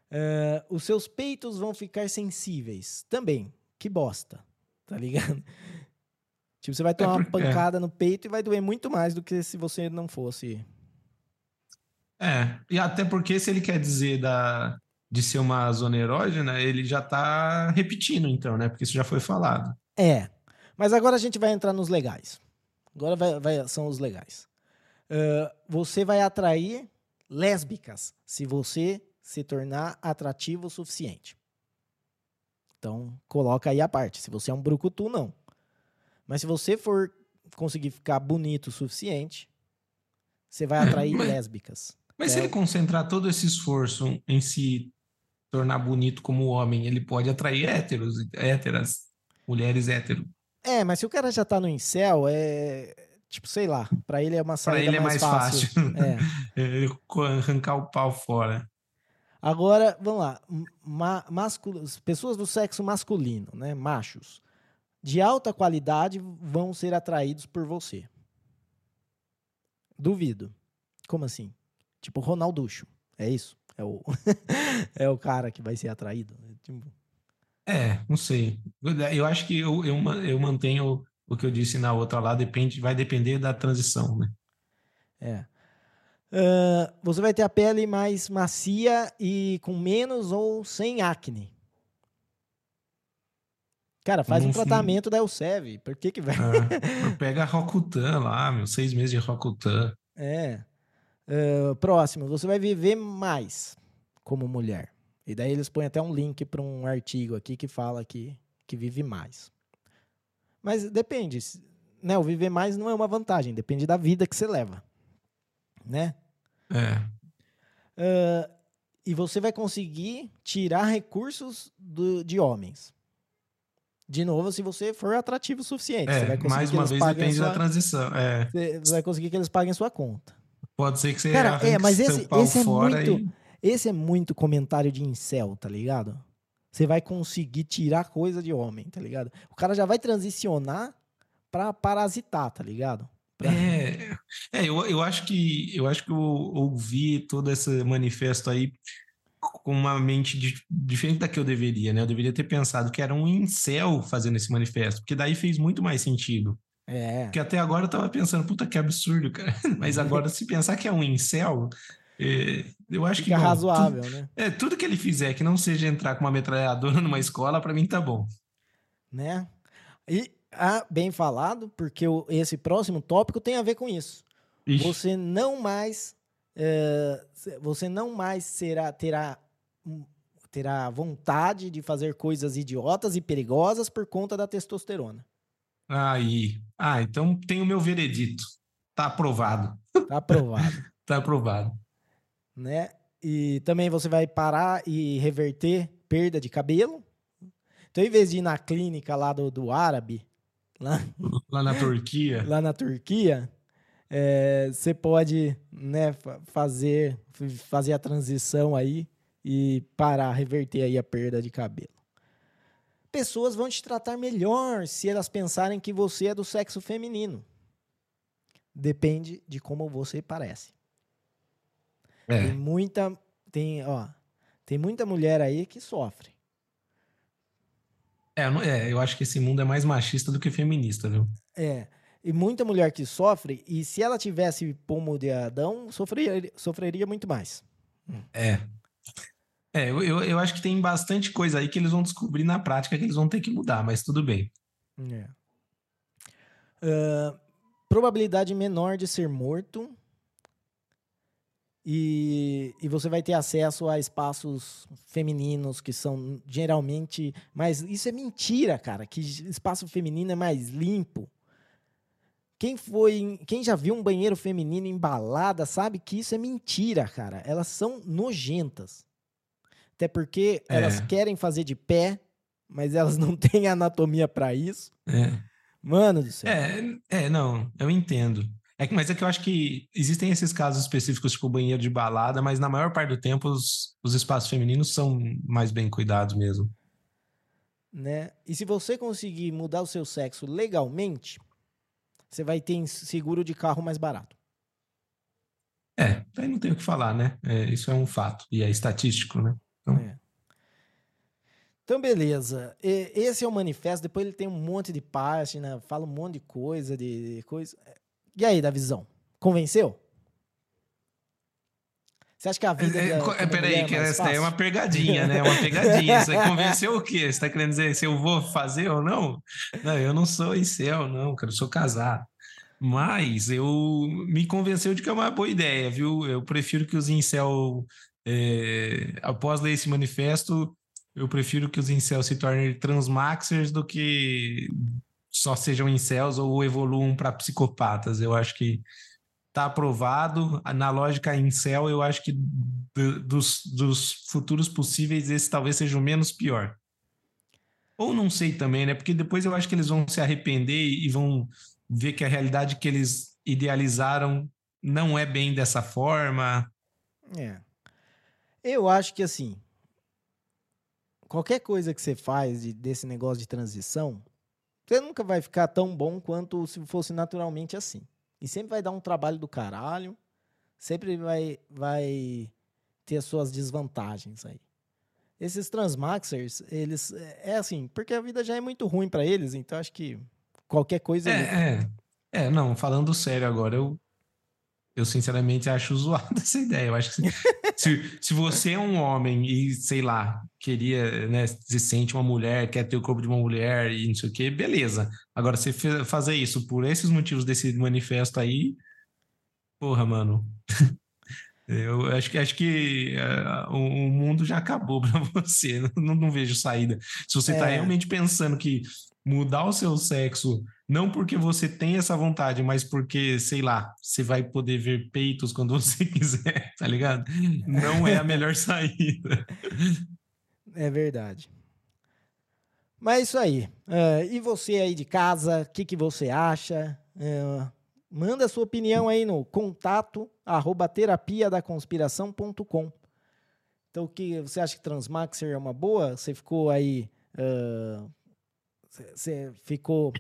É, os seus peitos vão ficar sensíveis. Também. Que bosta. Tá ligado? <laughs> Tipo, você vai tomar uma porque- é. pancada no peito e vai doer muito mais do que se você não fosse. É, e até porque se ele quer dizer da, de ser uma zona erógena, ele já tá repetindo, então, né? Porque isso já foi falado. É. Mas agora a gente vai entrar nos legais. Agora vai- vai- são os legais. É, você vai atrair lésbicas se você se tornar atrativo o suficiente. Então, coloca aí a parte. Se você é um brucutu, não. Mas se você for conseguir ficar bonito o suficiente, você vai atrair Mas- lésbicas. Mas se É. ele concentrar todo esse esforço em se tornar bonito como homem, ele pode atrair héteros, héteras, mulheres héteros. É, mas se o cara já tá no incel, é. Tipo, sei lá, pra ele é uma saída ele é mais, fácil. fácil. É. <laughs> Ele co- arrancar o pau fora. Agora, vamos lá. Ma mascul- Pessoas do sexo masculino, né? Machos, de alta qualidade vão ser atraídos por você. Duvido. Como assim? Tipo, Ronalducho. É isso? É o, <laughs> é o cara que vai ser atraído. Tipo, É, não sei. Eu acho que eu, eu, eu mantenho o que eu disse na outra lá, depende, vai depender da transição, né? É. Ah, você vai ter a pele mais macia e com menos ou sem acne. Cara, faz um Não- tratamento da Elsev. Por que que vai? Ah, <laughs> pega a Rokutan lá, meu, seis meses de Rokutan. É. Próximo, você vai viver mais como mulher. E daí eles põem até um link para um artigo aqui que fala que, que vive mais. Mas depende, né? O viver mais não é uma vantagem, depende da vida que você leva, né? É. Ah, e você vai conseguir tirar recursos do- de homens. De novo, se você for atrativo o suficiente. você vai É, conseguir mais uma vez depende da sua- transição. É, Você vai conseguir que eles paguem sua conta. Pode ser que você Cara, é, mas esse- pau esse é fora muito- e- Esse é muito comentário de incel, tá ligado? Você vai conseguir tirar coisa de homem, tá ligado? O cara já vai transicionar pra parasitar, tá ligado? Pra- É, é eu, eu acho que eu acho que eu ouvi todo esse manifesto aí com uma mente di- diferente da que eu deveria, né? Eu deveria ter pensado que era um incel fazendo esse manifesto, porque daí fez muito mais sentido. É. Porque até agora eu tava pensando, puta que absurdo, cara. <laughs> Mas agora, se pensar que é um incel, é, eu acho que Fica bom, razoável, né? tudo- é, tudo que ele fizer que não seja entrar com uma metralhadora <laughs> numa escola, pra mim tá bom. né? E ah, bem falado, porque o- esse próximo tópico tem a ver com isso. Ixi, Você não mais, se- você não mais será terá hum, terá vontade de fazer coisas idiotas e perigosas por conta da testosterona. Aí. Ah, então tem o meu veredito. Tá aprovado. Tá aprovado, <laughs> Tá aprovado. né? E também você vai parar e reverter perda de cabelo. Então, em vez de ir na clínica lá do, do árabe, lá, <laughs> Lá na Turquia. <laughs> lá na Turquia, é, você pode né, fa- fazer, fazer a transição aí e parar, reverter aí a perda de cabelo. Pessoas vão te tratar melhor se elas pensarem que você é do sexo feminino. Depende de como você parece. Tem É. muita, tem, ó, tem muita mulher aí que sofre. É, é, eu acho que esse mundo é mais machista do que feminista, viu? É. E muita mulher que sofre, e se ela tivesse pomo de Adão, sofreria, sofreria muito mais. É. É, eu, eu, acho que tem bastante coisa aí que eles vão descobrir na prática que eles vão ter que mudar, mas tudo bem. É. Ah, probabilidade menor de ser morto. E, e você vai ter acesso a espaços femininos que são geralmente. Mas isso é mentira, cara. Que espaço feminino é mais limpo. Quem foi, em- quem já viu um banheiro feminino embalada sabe que isso é mentira, cara. Elas são nojentas. Até porque elas É. querem fazer de pé, mas elas não <laughs> têm anatomia para isso. É. Mano do céu. É, é, não, eu entendo. É que, mas é que eu acho que existem esses casos específicos, tipo banheiro de balada, mas na maior parte do tempo os, os espaços femininos são mais bem cuidados mesmo. Né? E se você conseguir mudar o seu sexo legalmente, você vai ter seguro de carro mais barato. É, aí não tem o que falar, né? É, isso é um fato e é estatístico, né? Então... É. Beleza. Esse é o manifesto. Depois ele tem um monte de página, fala um monte de coisa, de coisa. E aí, da visão? Convenceu? Você acha que a vida. É, da, é, peraí, que essa é uma pegadinha, né? Uma pegadinha. Você convenceu o quê? Você está querendo dizer se eu vou fazer ou não? Não, eu não sou incel, não, cara. Eu sou casado. Mas eu me convenceu de que é uma boa ideia, viu? Eu prefiro que os incel, é, após ler esse manifesto, eu prefiro que os incels se tornem transmaxers do que só sejam incels ou evoluam para psicopatas. Eu acho que está aprovado. Na lógica incel, eu acho que dos, dos futuros possíveis, esse talvez seja o menos pior. Ou não sei também, né? Porque depois eu acho que eles vão se arrepender e vão ver que a realidade que eles idealizaram não é bem dessa forma. É. Eu acho que assim, qualquer coisa que você faz de, desse negócio de transição, você nunca vai ficar tão bom quanto se fosse naturalmente assim. E sempre vai dar um trabalho do caralho, sempre vai, vai ter as suas desvantagens aí. Esses transmaxers, eles. É, é assim, porque a vida já é muito ruim para eles, então acho que qualquer coisa. É, é, é, não, falando sério agora, eu eu sinceramente acho zoada <laughs> essa ideia. Eu acho que se, se, você é um homem e, sei lá, queria, né, se sente uma mulher, quer ter o corpo de uma mulher e não sei o quê, beleza. Agora, você fazer isso por esses motivos desse manifesto aí, porra, mano. <laughs> Eu acho que acho que uh, o, mundo já acabou <laughs> para você. Não, não, vejo saída. Se você está é. realmente pensando que mudar o seu sexo não porque você tem essa vontade, mas porque, sei lá, você vai poder ver peitos quando <laughs> você quiser, tá ligado? Não é a melhor <laughs> saída. É verdade. Mas é isso aí. Uh, e você aí de casa, o que, que você acha? Uh, manda a sua opinião aí no contato arroba terapia da conspiração.com. Então, o que você acha que Transmaxer é uma boa? Você ficou aí. Uh, você ficou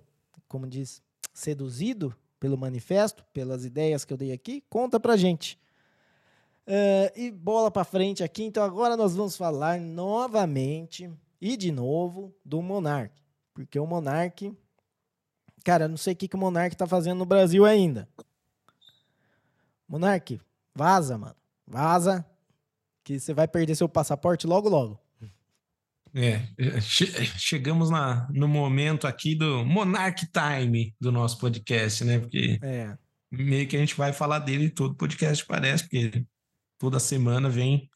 como diz, seduzido pelo manifesto, pelas ideias que eu dei aqui, conta pra gente. Uh, e bola para frente aqui, então agora nós vamos falar novamente e de novo do Monark. Porque o Monark, cara, eu não sei o que, que o Monark tá fazendo no Brasil ainda. Monark, vaza, mano. Vaza, que você vai perder seu passaporte logo, logo. É, é chegamos na, no momento aqui do Monarch Time do nosso podcast, né? Porque é. meio que a gente vai falar dele todo podcast, parece, porque toda semana vem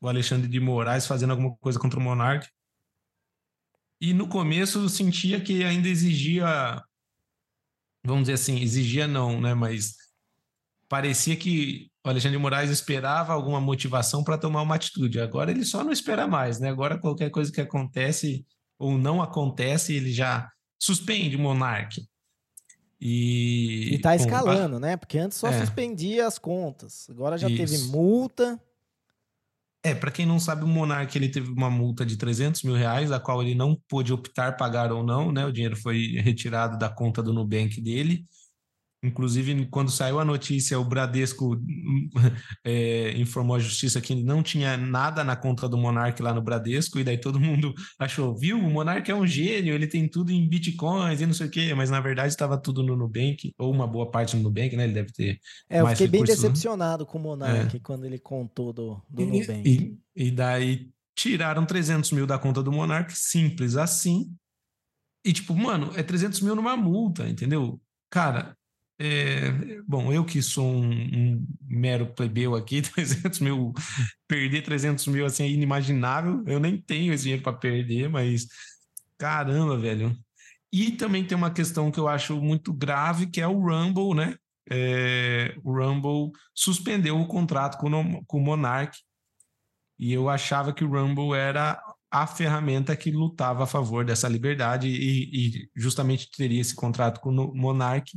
o Alexandre de Moraes fazendo alguma coisa contra o Monark. E no começo eu sentia que ainda exigia, vamos dizer assim, exigia não, né? Mas parecia que o Alexandre de Moraes esperava alguma motivação para tomar uma atitude. Agora ele só não espera mais, né? Agora qualquer coisa que acontece ou não acontece, ele já suspende o monarca. E está escalando, né? Porque antes só é. suspendia as contas. Agora já Isso. teve multa. É, para quem não sabe, o Monark ele teve uma multa de 300 mil reais, a qual ele não pôde optar pagar ou não, né? O dinheiro foi retirado da conta do Nubank dele. Inclusive, quando saiu a notícia, o Bradesco <laughs> é, informou à justiça que não tinha nada na conta do Monark lá no Bradesco, e daí todo mundo <laughs> achou, viu, o Monark é um gênio, ele tem tudo em bitcoins e não sei o quê, mas na verdade estava tudo no Nubank, ou uma boa parte no Nubank, né? Ele deve ter. É, eu fiquei bem decepcionado com o Monark é. quando ele contou do, do e, Nubank. E, e daí tiraram 300 mil da conta do Monark, simples assim. E tipo, mano, é 300 mil numa multa, entendeu? Cara, é, bom, eu que sou um, um, mero plebeu aqui, <laughs> 300 mil, perder 300 mil assim é inimaginável. Eu nem tenho esse dinheiro para perder, mas caramba, velho. E também tem uma questão que eu acho muito grave, que é o Rumble, né? É, o Rumble suspendeu o contrato com, o, com o Monarch e eu achava que o Rumble era a ferramenta que lutava a favor dessa liberdade e, e justamente teria esse contrato com o Monarch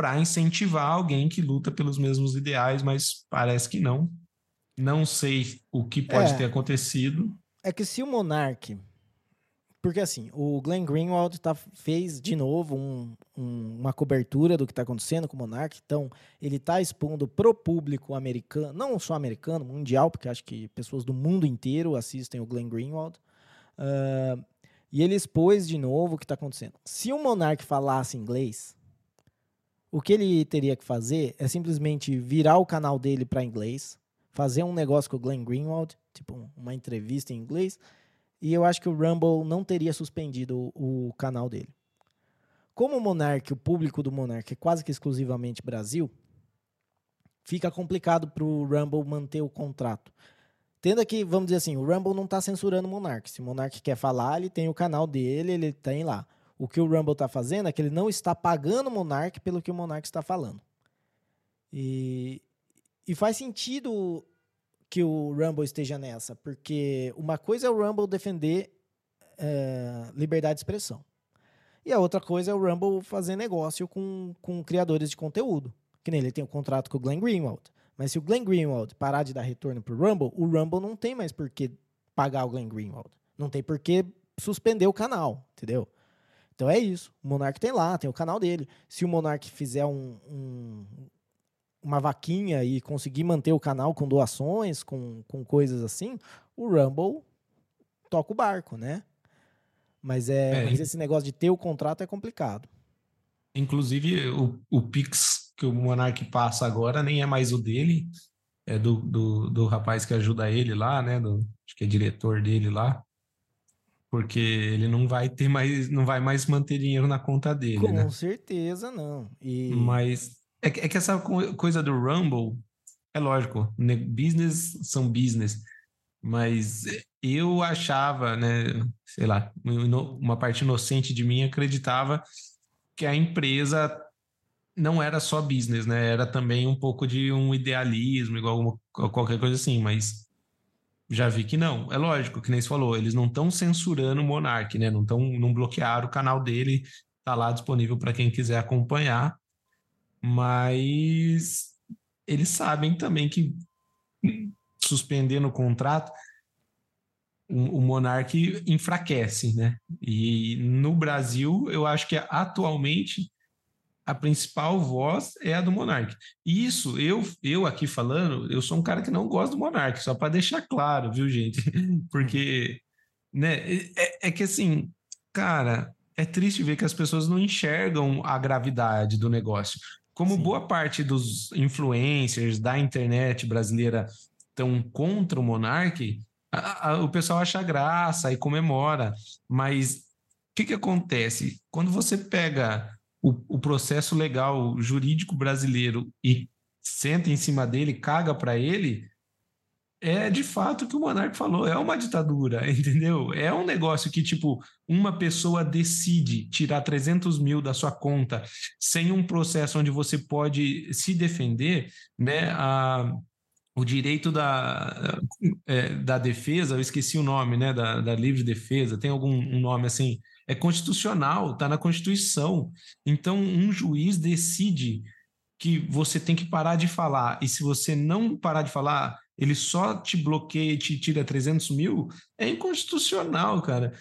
para incentivar alguém que luta pelos mesmos ideais, mas parece que não. Não sei o que pode é, ter acontecido. É que se o Monark. Porque assim, o Glenn Greenwald tá, fez de novo um, um, uma cobertura do que está acontecendo com o Monark. Então, ele está expondo pro público americano, não só americano, mundial, porque acho que pessoas do mundo inteiro assistem o Glenn Greenwald. Uh, e ele expôs de novo o que está acontecendo. Se o Monark falasse inglês, o que ele teria que fazer é simplesmente virar o canal dele para inglês, fazer um negócio com o Glenn Greenwald, tipo uma entrevista em inglês, e eu acho que o Rumble não teria suspendido o, canal dele. Como o Monark, o público do Monark é quase que exclusivamente Brasil, fica complicado para o Rumble manter o contrato. Tendo aqui, vamos dizer assim, o Rumble não está censurando o Monark. Se o Monark quer falar, ele tem o canal dele, ele tem lá. O que o Rumble está fazendo é que ele não está pagando o Monark pelo que o Monark está falando. E, e faz sentido que o Rumble esteja nessa, porque uma coisa é o Rumble defender é, liberdade de expressão. E a outra coisa é o Rumble fazer negócio com, com criadores de conteúdo. Que nem ele tem um contrato com o Glenn Greenwald. Mas se o Glenn Greenwald parar de dar retorno pro Rumble, o Rumble não tem mais por que pagar o Glenn Greenwald. Não tem por que suspender o canal, entendeu? Então é isso. O Monark tem lá, tem o canal dele. Se o Monark fizer um, um, uma vaquinha e conseguir manter o canal com doações, com, com coisas assim, o Rumble toca o barco, né? Mas, é, é mas esse negócio de ter o contrato é complicado. Inclusive, o, o Pix que o Monark passa agora nem é mais o dele, é do, do, do rapaz que ajuda ele lá, né? Do, acho que é diretor dele lá porque ele não vai ter mais, não vai mais manter dinheiro na conta dele, Com né? certeza não. E... Mas é, é, que essa coisa do Rumble, é lógico, né? business são business, mas eu achava, né, sei lá, uma parte inocente de mim acreditava que a empresa não era só business, né? Era também um pouco de um idealismo, igual qualquer coisa assim, mas já vi que não. É lógico, que nem você falou, eles não estão censurando o Monark, né? Não estão, não bloquearam o canal dele, tá lá disponível para quem quiser acompanhar. Mas eles sabem também que suspendendo o contrato, o, o Monark enfraquece, né? E no Brasil, eu acho que atualmente a principal voz é a do Monark. E isso, eu, eu aqui falando, eu sou um cara que não gosta do Monark, só para deixar claro, viu, gente? <laughs> Porque, né, é, é, que assim, cara, é triste ver que as pessoas não enxergam a gravidade do negócio. Como Sim. boa parte dos influencers da internet brasileira estão contra o Monark, a, a, o pessoal acha graça e comemora. Mas o que, que acontece? Quando você pega o, o processo legal jurídico brasileiro e senta em cima dele, caga para ele, é de fato o que o Monarque falou, é uma ditadura, <laughs> entendeu? É um negócio que, tipo, uma pessoa decide tirar 300 mil da sua conta sem um processo onde você pode se defender, né? A, o direito da, é, da defesa, eu esqueci o nome, né? Da, da livre defesa, tem algum um nome assim, é constitucional, está na Constituição. Então, um juiz decide que você tem que parar de falar, e se você não parar de falar, ele só te bloqueia e te tira 300 mil, é inconstitucional, cara.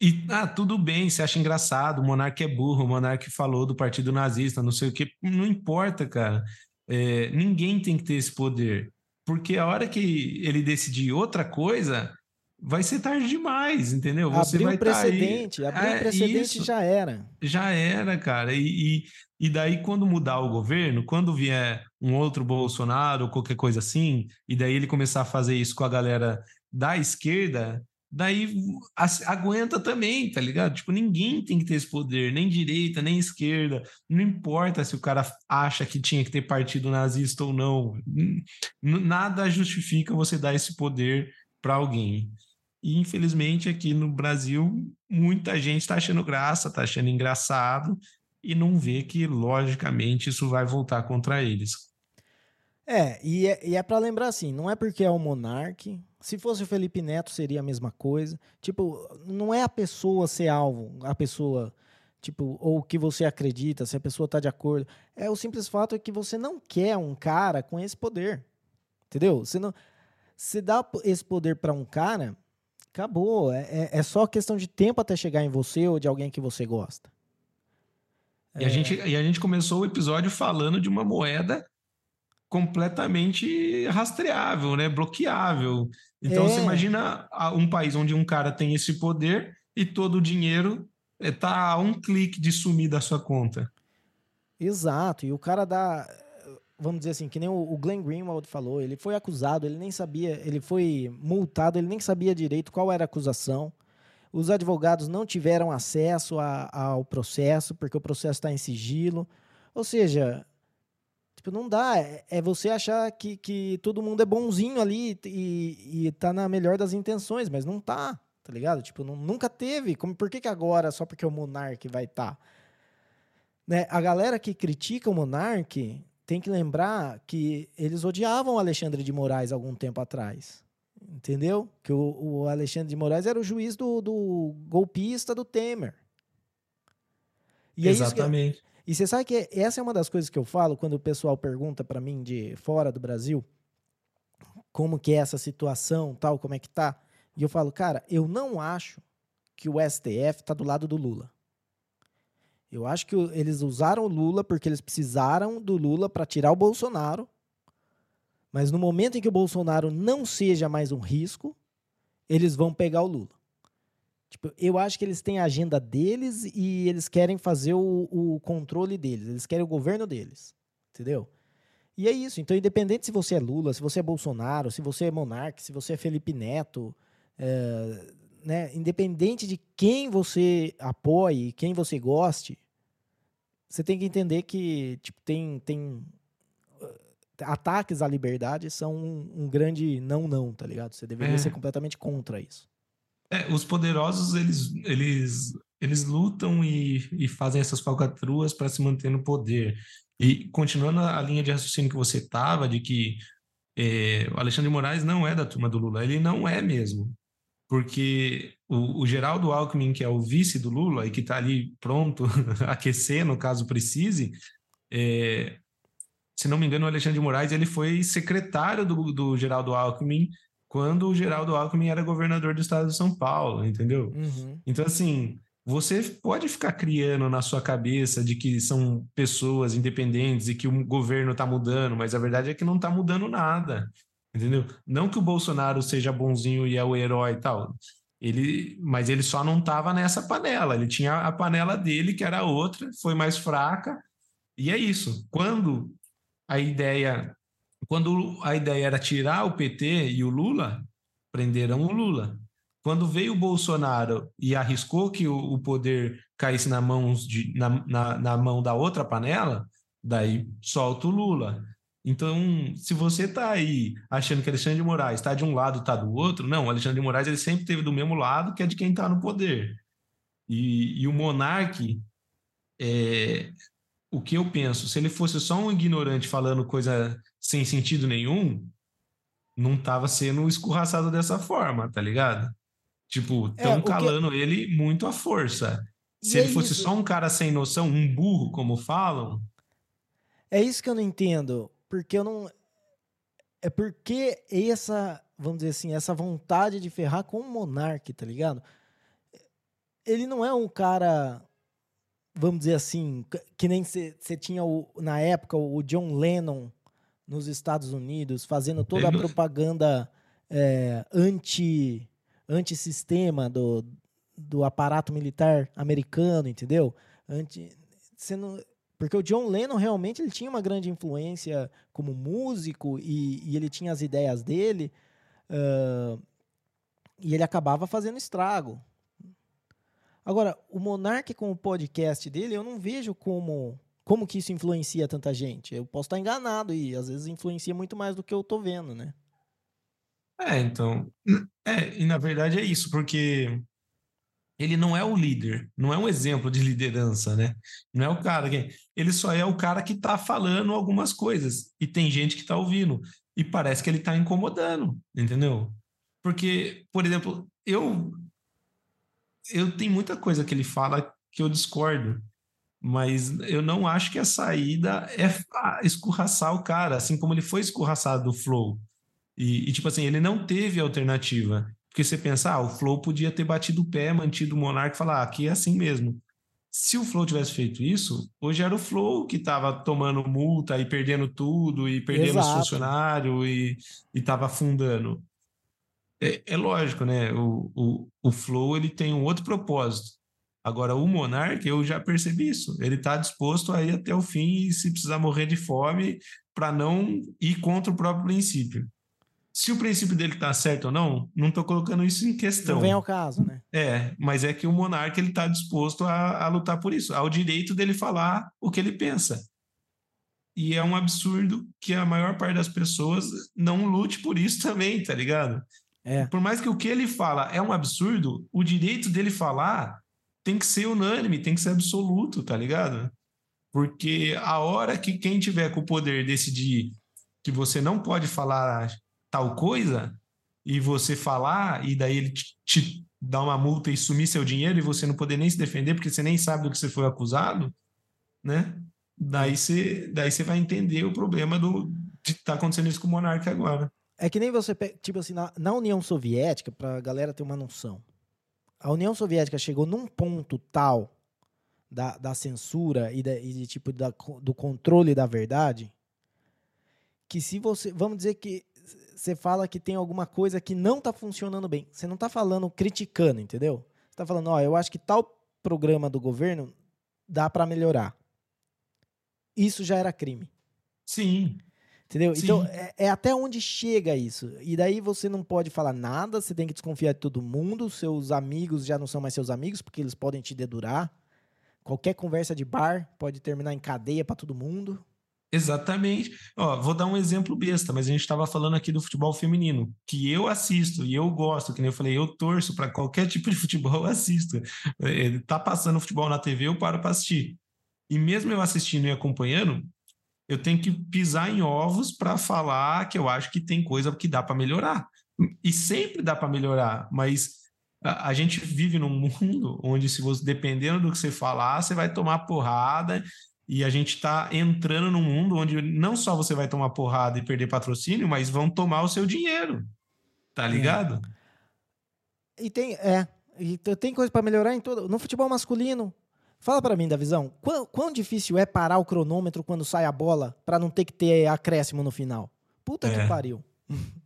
E, ah, tudo bem, você acha engraçado, o monarca é burro, o monarca falou do partido nazista, não sei o que, não importa, cara. É, ninguém tem que ter esse poder. Porque a hora que ele decidir outra coisa, vai ser tarde demais, entendeu? Você abriu vai tá precedente, tá abriu é, precedente isso, já era. Já era, cara. E, e, e, daí, quando mudar o governo, quando vier um outro Bolsonaro ou qualquer coisa assim, e daí ele começar a fazer isso com a galera da esquerda, daí aguenta também, tá ligado? Tipo, ninguém tem que ter esse poder, nem direita, nem esquerda. Não importa se o cara acha que tinha que ter partido nazista ou não. Nada justifica você dar esse poder para alguém. E infelizmente aqui no Brasil, muita gente está achando graça, está achando engraçado e não vê que, logicamente, isso vai voltar contra eles. É, e é, e é para lembrar assim, não é porque é o monarque. Se fosse o Felipe Neto, seria a mesma coisa. Tipo, não é a pessoa ser alvo, a pessoa Tipo, ou o que você acredita, se a pessoa está de acordo. É o simples fato é que você não quer um cara com esse poder. Entendeu? Você não. Se dá esse poder para um cara, acabou. É, é, é, só questão de tempo até chegar em você ou de alguém que você gosta. E, é... a gente, e a gente começou o episódio falando de uma moeda completamente rastreável, né? bloqueável. Então, você é. imagina um país onde um cara tem esse poder e todo o dinheiro está a um clique de sumir da sua conta. Exato. E o cara dá vamos dizer assim, que nem o Glenn Greenwald falou, ele foi acusado, ele nem sabia, ele foi multado, ele nem sabia direito qual era a acusação. Os advogados não tiveram acesso a, ao processo, porque o processo está em sigilo. Ou seja, tipo, não dá. É, é você achar que, que todo mundo é bonzinho ali e, e tá na melhor das intenções, mas não tá, tá ligado? Tipo, não, nunca teve. Como, por que, que agora, só porque o Monark vai estar? Tá? Né? A galera que critica o Monark tem que lembrar que eles odiavam o Alexandre de Moraes algum tempo atrás. Entendeu? Que o, o Alexandre de Moraes era o juiz do, do golpista do Temer. E Exatamente. É e você sabe que essa é uma das coisas que eu falo quando o pessoal pergunta para mim de fora do Brasil como que é essa situação, tal, como é que tá. E eu falo, cara, eu não acho que o STF tá do lado do Lula. Eu acho que eles usaram o Lula porque eles precisaram do Lula para tirar o Bolsonaro. Mas no momento em que o Bolsonaro não seja mais um risco, eles vão pegar o Lula. Tipo, eu acho que eles têm a agenda deles e eles querem fazer o, o controle deles. Eles querem o governo deles. Entendeu? E é isso. Então, independente se você é Lula, se você é Bolsonaro, se você é Monarque, se você é Felipe Neto, é, né, independente de quem você apoie, quem você goste, você tem que entender que tipo, tem, tem uh, ataques à liberdade são um, um, grande não não, tá ligado? Você deveria é. ser completamente contra isso. É, os poderosos eles eles eles lutam e, e fazem essas falcatruas para se manter no poder. E continuando a linha de raciocínio que você tava de que é, o Alexandre de Moraes não é da turma do Lula, ele não é mesmo porque o, o, Geraldo Alckmin, que é o vice do Lula e que está ali pronto <laughs> a aquecer, no caso precise, é, se não me engano, o Alexandre de Moraes ele foi secretário do, do Geraldo Alckmin quando o Geraldo Alckmin era governador do estado de São Paulo, entendeu? Uhum. Então, assim, você pode ficar criando na sua cabeça de que são pessoas independentes e que o governo está mudando, mas a verdade é que não está mudando nada. Entendeu? Não que o Bolsonaro seja bonzinho e é o herói e tal. Ele, mas ele só não estava nessa panela. Ele tinha a panela dele, que era outra, foi mais fraca. E é isso. Quando a ideia, quando a ideia era tirar o PT e o Lula, prenderam o Lula. Quando veio o Bolsonaro e arriscou que o, poder caísse na, mãos de, na, na, na mão da outra panela, daí solta o Lula. Então, se você está aí achando que Alexandre de Moraes está de um lado, está do outro, não, o Alexandre de Moraes ele sempre teve do mesmo lado, que é de quem está no poder. E, e o monarque, é, o que eu penso, se ele fosse só um ignorante falando coisa sem sentido nenhum, não estava sendo escorraçado dessa forma, tá ligado? Tipo, estão é, calando que... ele muito à força. Se e ele é fosse isso? só um cara sem noção, um burro, como falam. É isso que eu não entendo porque eu não. É porque essa, vamos dizer assim, essa vontade de ferrar com o Monark, tá ligado? Ele não é um cara, vamos dizer assim, que nem você tinha o, na época o John Lennon nos Estados Unidos fazendo toda a propaganda é, anti anti-sistema do, do aparato militar americano, entendeu? Anti, você não, porque o John Lennon realmente ele tinha uma grande influência como músico e, e ele tinha as ideias dele uh, e ele acabava fazendo estrago. Agora, o Monark com o podcast dele, eu não vejo como como que isso influencia tanta gente. Eu posso estar enganado e às vezes influencia muito mais do que eu tô vendo, né? É, então. É, e na verdade é isso, porque ele não é o líder, não é um exemplo de liderança, né? Não é o cara que ele só é o cara que está falando algumas coisas e tem gente que está ouvindo e parece que ele está incomodando, entendeu? Porque, por exemplo, eu eu tenho muita coisa que ele fala que eu discordo. Mas eu não acho que a saída é escorraçar o cara, assim como ele foi escorraçado do Flow. E, e, tipo assim, ele não teve alternativa. Porque você pensa, ah, o Flow podia ter batido o pé, mantido o Monark e falar, ah, aqui é assim mesmo. Se o Flow tivesse feito isso, hoje era o Flow que estava tomando multa e perdendo tudo, e perdendo Exato. os funcionários e estava afundando. É, é, lógico, né? O, o, o Flow ele tem um outro propósito. Agora, o Monark, eu já percebi isso. Ele está disposto a ir até o fim e se precisar morrer de fome para não ir contra o próprio princípio. Se o princípio dele está certo ou não, não estou colocando isso em questão. Não vem ao caso, né? É, mas é que o monarca ele está disposto a, a lutar por isso, ao direito dele falar o que ele pensa. E é um absurdo que a maior parte das pessoas não lute por isso <laughs> também, tá ligado? É. Por mais que o que ele fala é um absurdo, o direito dele falar tem que ser unânime, tem que ser absoluto, tá ligado? Porque a hora que quem tiver com o poder decidir que você não pode falar tal coisa e você falar e daí ele te, te dar uma multa e sumir seu dinheiro e você não poder nem se defender porque você nem sabe do que você foi acusado, né? Daí você, daí você vai entender o problema do, de estar tá acontecendo isso com o monarca agora. É que nem você, tipo assim, na, na União Soviética, para a galera ter uma noção, a União Soviética chegou num ponto tal da, da censura e, da, e tipo da, do controle da verdade que se você, vamos dizer que você fala que tem alguma coisa que não está funcionando bem. Você não está falando criticando, entendeu? Você está falando, ó, eu acho que tal programa do governo dá para melhorar. Isso já era crime. Sim. Entendeu? Sim. Então, é, é, até onde chega isso. E daí você não pode falar nada, você tem que desconfiar de todo mundo. Seus amigos já não são mais seus amigos, porque eles podem te dedurar. Qualquer conversa de bar pode terminar em cadeia para todo mundo. Exatamente. Ó, vou dar um exemplo besta, mas a gente estava falando aqui do futebol feminino, que eu assisto e eu gosto, que nem eu falei, eu torço para qualquer tipo de futebol, eu assisto. É, tá passando futebol na TV, eu paro para assistir. E mesmo eu assistindo e acompanhando, eu tenho que pisar em ovos para falar que eu acho que tem coisa que dá para melhorar. E sempre dá para melhorar, mas a, a, gente vive num mundo onde, se você dependendo do que você falar, você vai tomar porrada e a gente está entrando num mundo onde não só você vai tomar porrada e perder patrocínio, mas vão tomar o seu dinheiro. Tá é. ligado? É. E tem, é, e tem coisa para melhorar em todo. No futebol masculino, fala para mim, da visão, quão, quão, difícil é parar o cronômetro quando sai a bola para não ter que ter acréscimo no final? Puta é. que pariu. <laughs>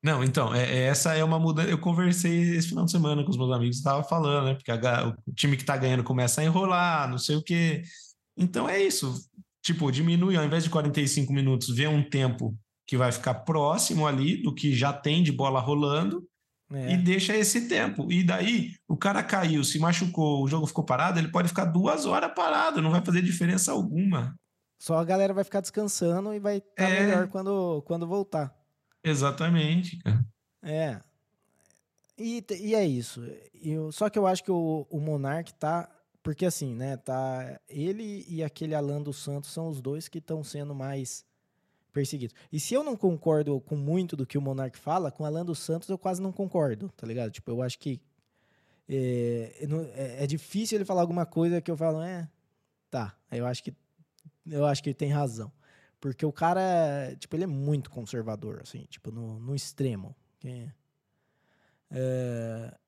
Não, então, é, é, essa é uma mudança. Eu conversei esse final de semana com os meus amigos, estava falando, né? Porque a, o time que tá ganhando começa a enrolar, não sei o quê. Então é isso. Tipo, diminui, ao invés de 45 minutos, vê um tempo que vai ficar próximo ali do que já tem de bola rolando é. e deixa esse tempo. E daí o cara caiu, se machucou, o jogo ficou parado, ele pode ficar duas horas parado, não vai fazer diferença alguma. Só a galera vai ficar descansando e vai estar tá é. melhor quando, quando voltar. Exatamente, cara. É. E, e é isso. Eu, só que eu acho que o, o Monark tá porque assim, né, tá, ele e aquele Alan dos Santos são os dois que estão sendo mais perseguidos. E se eu não concordo com muito do que o Monark fala, com Alan dos Santos eu quase não concordo, tá ligado? Tipo, eu acho que é, é, é difícil ele falar alguma coisa que eu falo, é, tá, eu acho que eu acho que ele tem razão. Porque o cara, tipo, ele é muito conservador, assim, tipo, no, no extremo. É,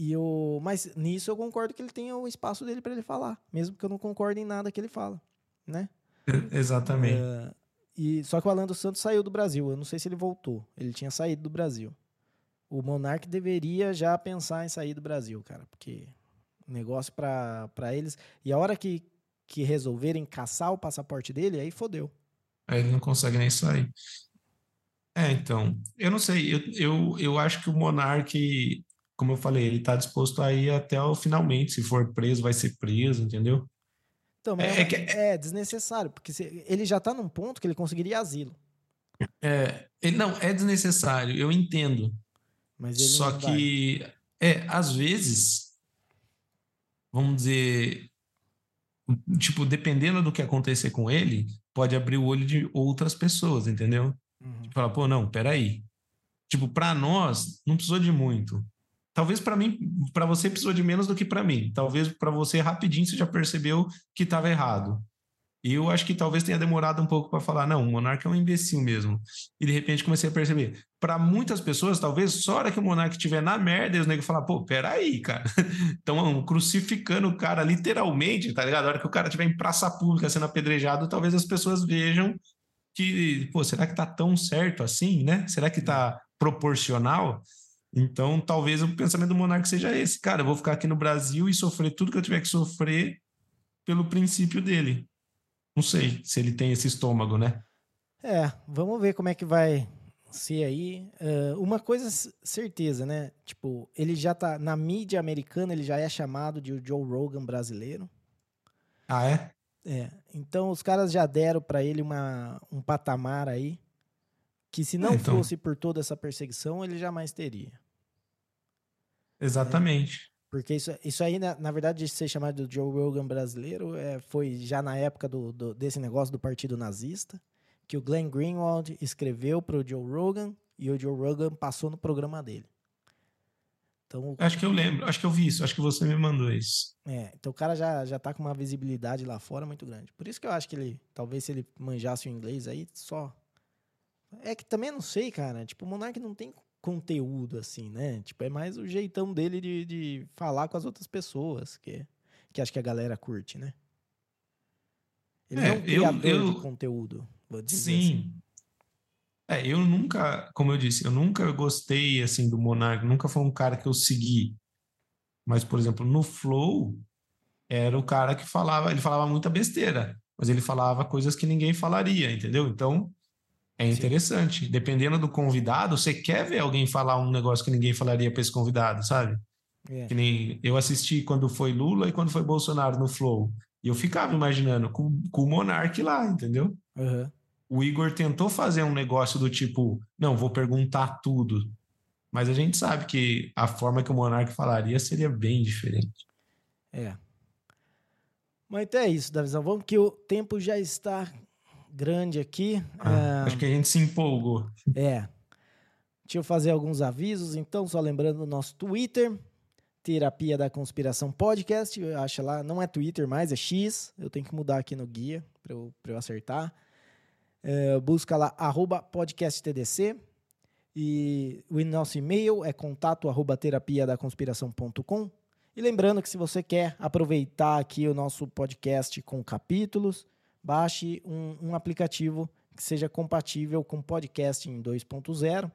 e eu, mas nisso eu concordo que ele tenha o espaço dele para ele falar, mesmo que eu não concorde em nada que ele fala, né? Exatamente. Uh, e só que o Alan dos Santos saiu do Brasil. Eu não sei se ele voltou. Ele tinha saído do Brasil. O Monark deveria já pensar em sair do Brasil, cara, porque negócio para eles. E a hora que, que resolverem caçar o passaporte dele, aí fodeu. Aí ele não consegue nem sair. É, então, eu não sei, eu, eu, eu acho que o Monark como eu falei, ele está disposto a ir até o finalmente. Se for preso, vai ser preso, entendeu? Então, é, é, que... é desnecessário, porque ele já está num ponto que ele conseguiria asilo. É, ele, não, é desnecessário, eu entendo. Mas ele Só que, vai. é, às vezes, vamos dizer, tipo, dependendo do que acontecer com ele, pode abrir o olho de outras pessoas, entendeu? Uhum. Tipo, falar, pô, não, peraí. Tipo, para nós, não precisou de muito talvez para mim, para você precisou de menos do que para mim. Talvez para você rapidinho você já percebeu que estava errado. E eu acho que talvez tenha demorado um pouco para falar, não, o Monark é um imbecil mesmo. E de repente comecei a perceber. Para muitas pessoas, talvez só hora que o Monark estiver na merda, e os negros falar, pô, peraí, cara. <laughs> Estão crucificando o cara literalmente, tá ligado? A hora que o cara estiver em praça pública sendo apedrejado, talvez as pessoas vejam que, pô, será que tá tão certo assim, né? Será que tá proporcional? Então, talvez o pensamento do Monark seja esse, cara, eu vou ficar aqui no Brasil e sofrer tudo que eu tiver que sofrer pelo princípio dele. Não sei se ele tem esse estômago, né? É, vamos ver como é que vai ser aí. Uh, uma coisa certeza, né? Tipo, ele já tá na mídia americana, ele já é chamado de o Joe Rogan brasileiro. Ah, é? É. Então os caras já deram para ele uma, um patamar aí que se não é, então... fosse por toda essa perseguição, ele jamais teria. Exatamente. Porque isso, isso aí, na, na verdade, de ser chamado de Joe Rogan brasileiro, é, foi já na época do, do, desse negócio do partido nazista, que o Glenn Greenwald escreveu para o Joe Rogan e o Joe Rogan passou no programa dele. Então, acho que eu lembro, acho que eu vi isso, acho que você me mandou isso. É, então o cara já, já tá com uma visibilidade lá fora muito grande. Por isso que eu acho que ele, talvez se ele manjasse o inglês aí, só. É que também não sei, cara. Tipo, o Monark não tem conteúdo, assim, né? Tipo, é mais o jeitão dele de, de falar com as outras pessoas, que, que acho que a galera curte, né? Ele é, é um criador eu, eu, de conteúdo, vou dizer Sim. Assim. É, eu nunca, como eu disse, eu nunca gostei, assim, do Monark, nunca foi um cara que eu segui. Mas, por exemplo, no Flow, era o cara que falava, ele falava muita besteira, mas ele falava coisas que ninguém falaria, entendeu? Então, é interessante. Sim. Dependendo do convidado, você quer ver alguém falar um negócio que ninguém falaria para esse convidado, sabe? É. Que nem eu assisti quando foi Lula e quando foi Bolsonaro no Flow. E eu ficava imaginando com, com o Monark lá, entendeu? Uhum. O Igor tentou fazer um negócio do tipo, não, vou perguntar tudo. Mas a gente sabe que a forma que o Monark falaria seria bem diferente. É. Mas então é isso, Davizão. Vamos que o tempo já está grande aqui. Ah, é... Acho que a gente se empolgou. É. Deixa eu fazer alguns avisos, então, só lembrando o nosso Twitter, Terapia da Conspiração Podcast. Acha lá, não é Twitter mais, é X. Eu tenho que mudar aqui no guia para eu, eu acertar. É, busca lá, arroba podcasttdc. E o nosso e-mail é contato arroba terapia da conspiração.com. E lembrando que se você quer aproveitar aqui o nosso podcast com capítulos, baixe um, um aplicativo que seja compatível com podcast em 2.0.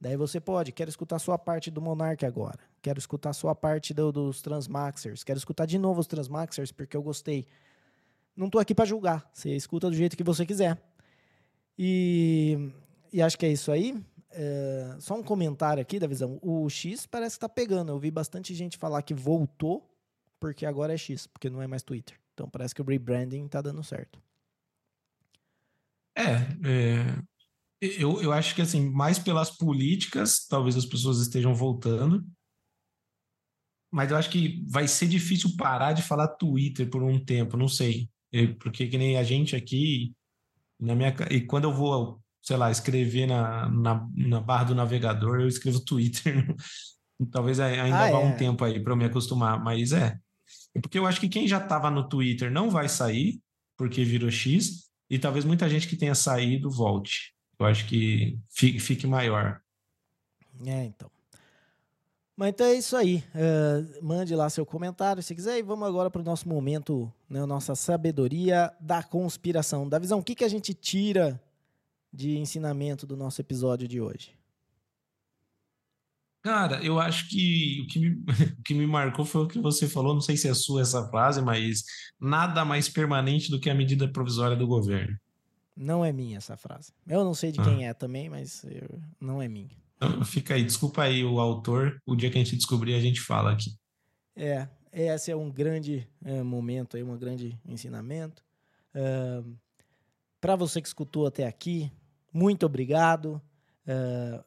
Daí você pode, quero escutar sua parte do Monarch agora, quero escutar sua parte do, dos Transmaxers, quero escutar de novo os Transmaxers porque eu gostei. Não estou aqui para julgar, você escuta do jeito que você quiser. E, e acho que é isso aí. É, só um comentário aqui da visão. O X parece que está pegando. Eu vi bastante gente falar que voltou porque agora é X, porque não é mais Twitter. Então parece que o rebranding está dando certo. É, é, eu, eu acho que assim, mais pelas políticas, talvez as pessoas estejam voltando. Mas eu acho que vai ser difícil parar de falar Twitter por um tempo, não sei. Porque que nem a gente aqui, na minha e quando eu vou, sei lá, escrever na, na, na barra do navegador, eu escrevo <laughs> Twitter. Talvez ainda ah, vá é. um tempo aí para eu me acostumar, mas é. Porque eu acho que quem já estava no Twitter não vai sair, porque virou X, e talvez muita gente que tenha saído volte. Eu acho que fique, fique maior. É, então. Mas então é isso aí. Uh, mande lá seu comentário se quiser. E vamos agora para o nosso momento, né, nossa sabedoria da conspiração. Da visão, o que, que a gente tira de ensinamento do nosso episódio de hoje? Cara, eu acho que o que, me, <laughs> o que me marcou foi o que você falou, não sei se é sua essa frase, mas nada mais permanente do que a medida provisória do governo. Não é minha essa frase. Eu não sei de quem ah. é também, mas eu, não é minha. Então, fica aí, desculpa aí o autor, o dia que a gente descobrir a gente fala aqui. É, esse é um grande é, momento aí, um grande ensinamento. Uh, Para você que escutou até aqui, muito obrigado. Uh,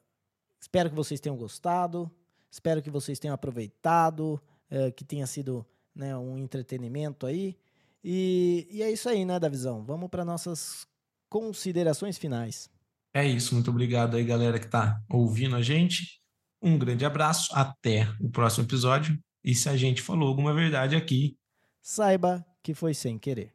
Espero que vocês tenham gostado. Espero que vocês tenham aproveitado, é, que tenha sido né, um entretenimento aí. E, e é isso aí, né, Davizão? Vamos para nossas considerações finais. É isso, muito obrigado aí, galera que está ouvindo a gente. Um grande abraço, até o próximo episódio. E se a gente falou alguma verdade aqui, saiba que foi sem querer.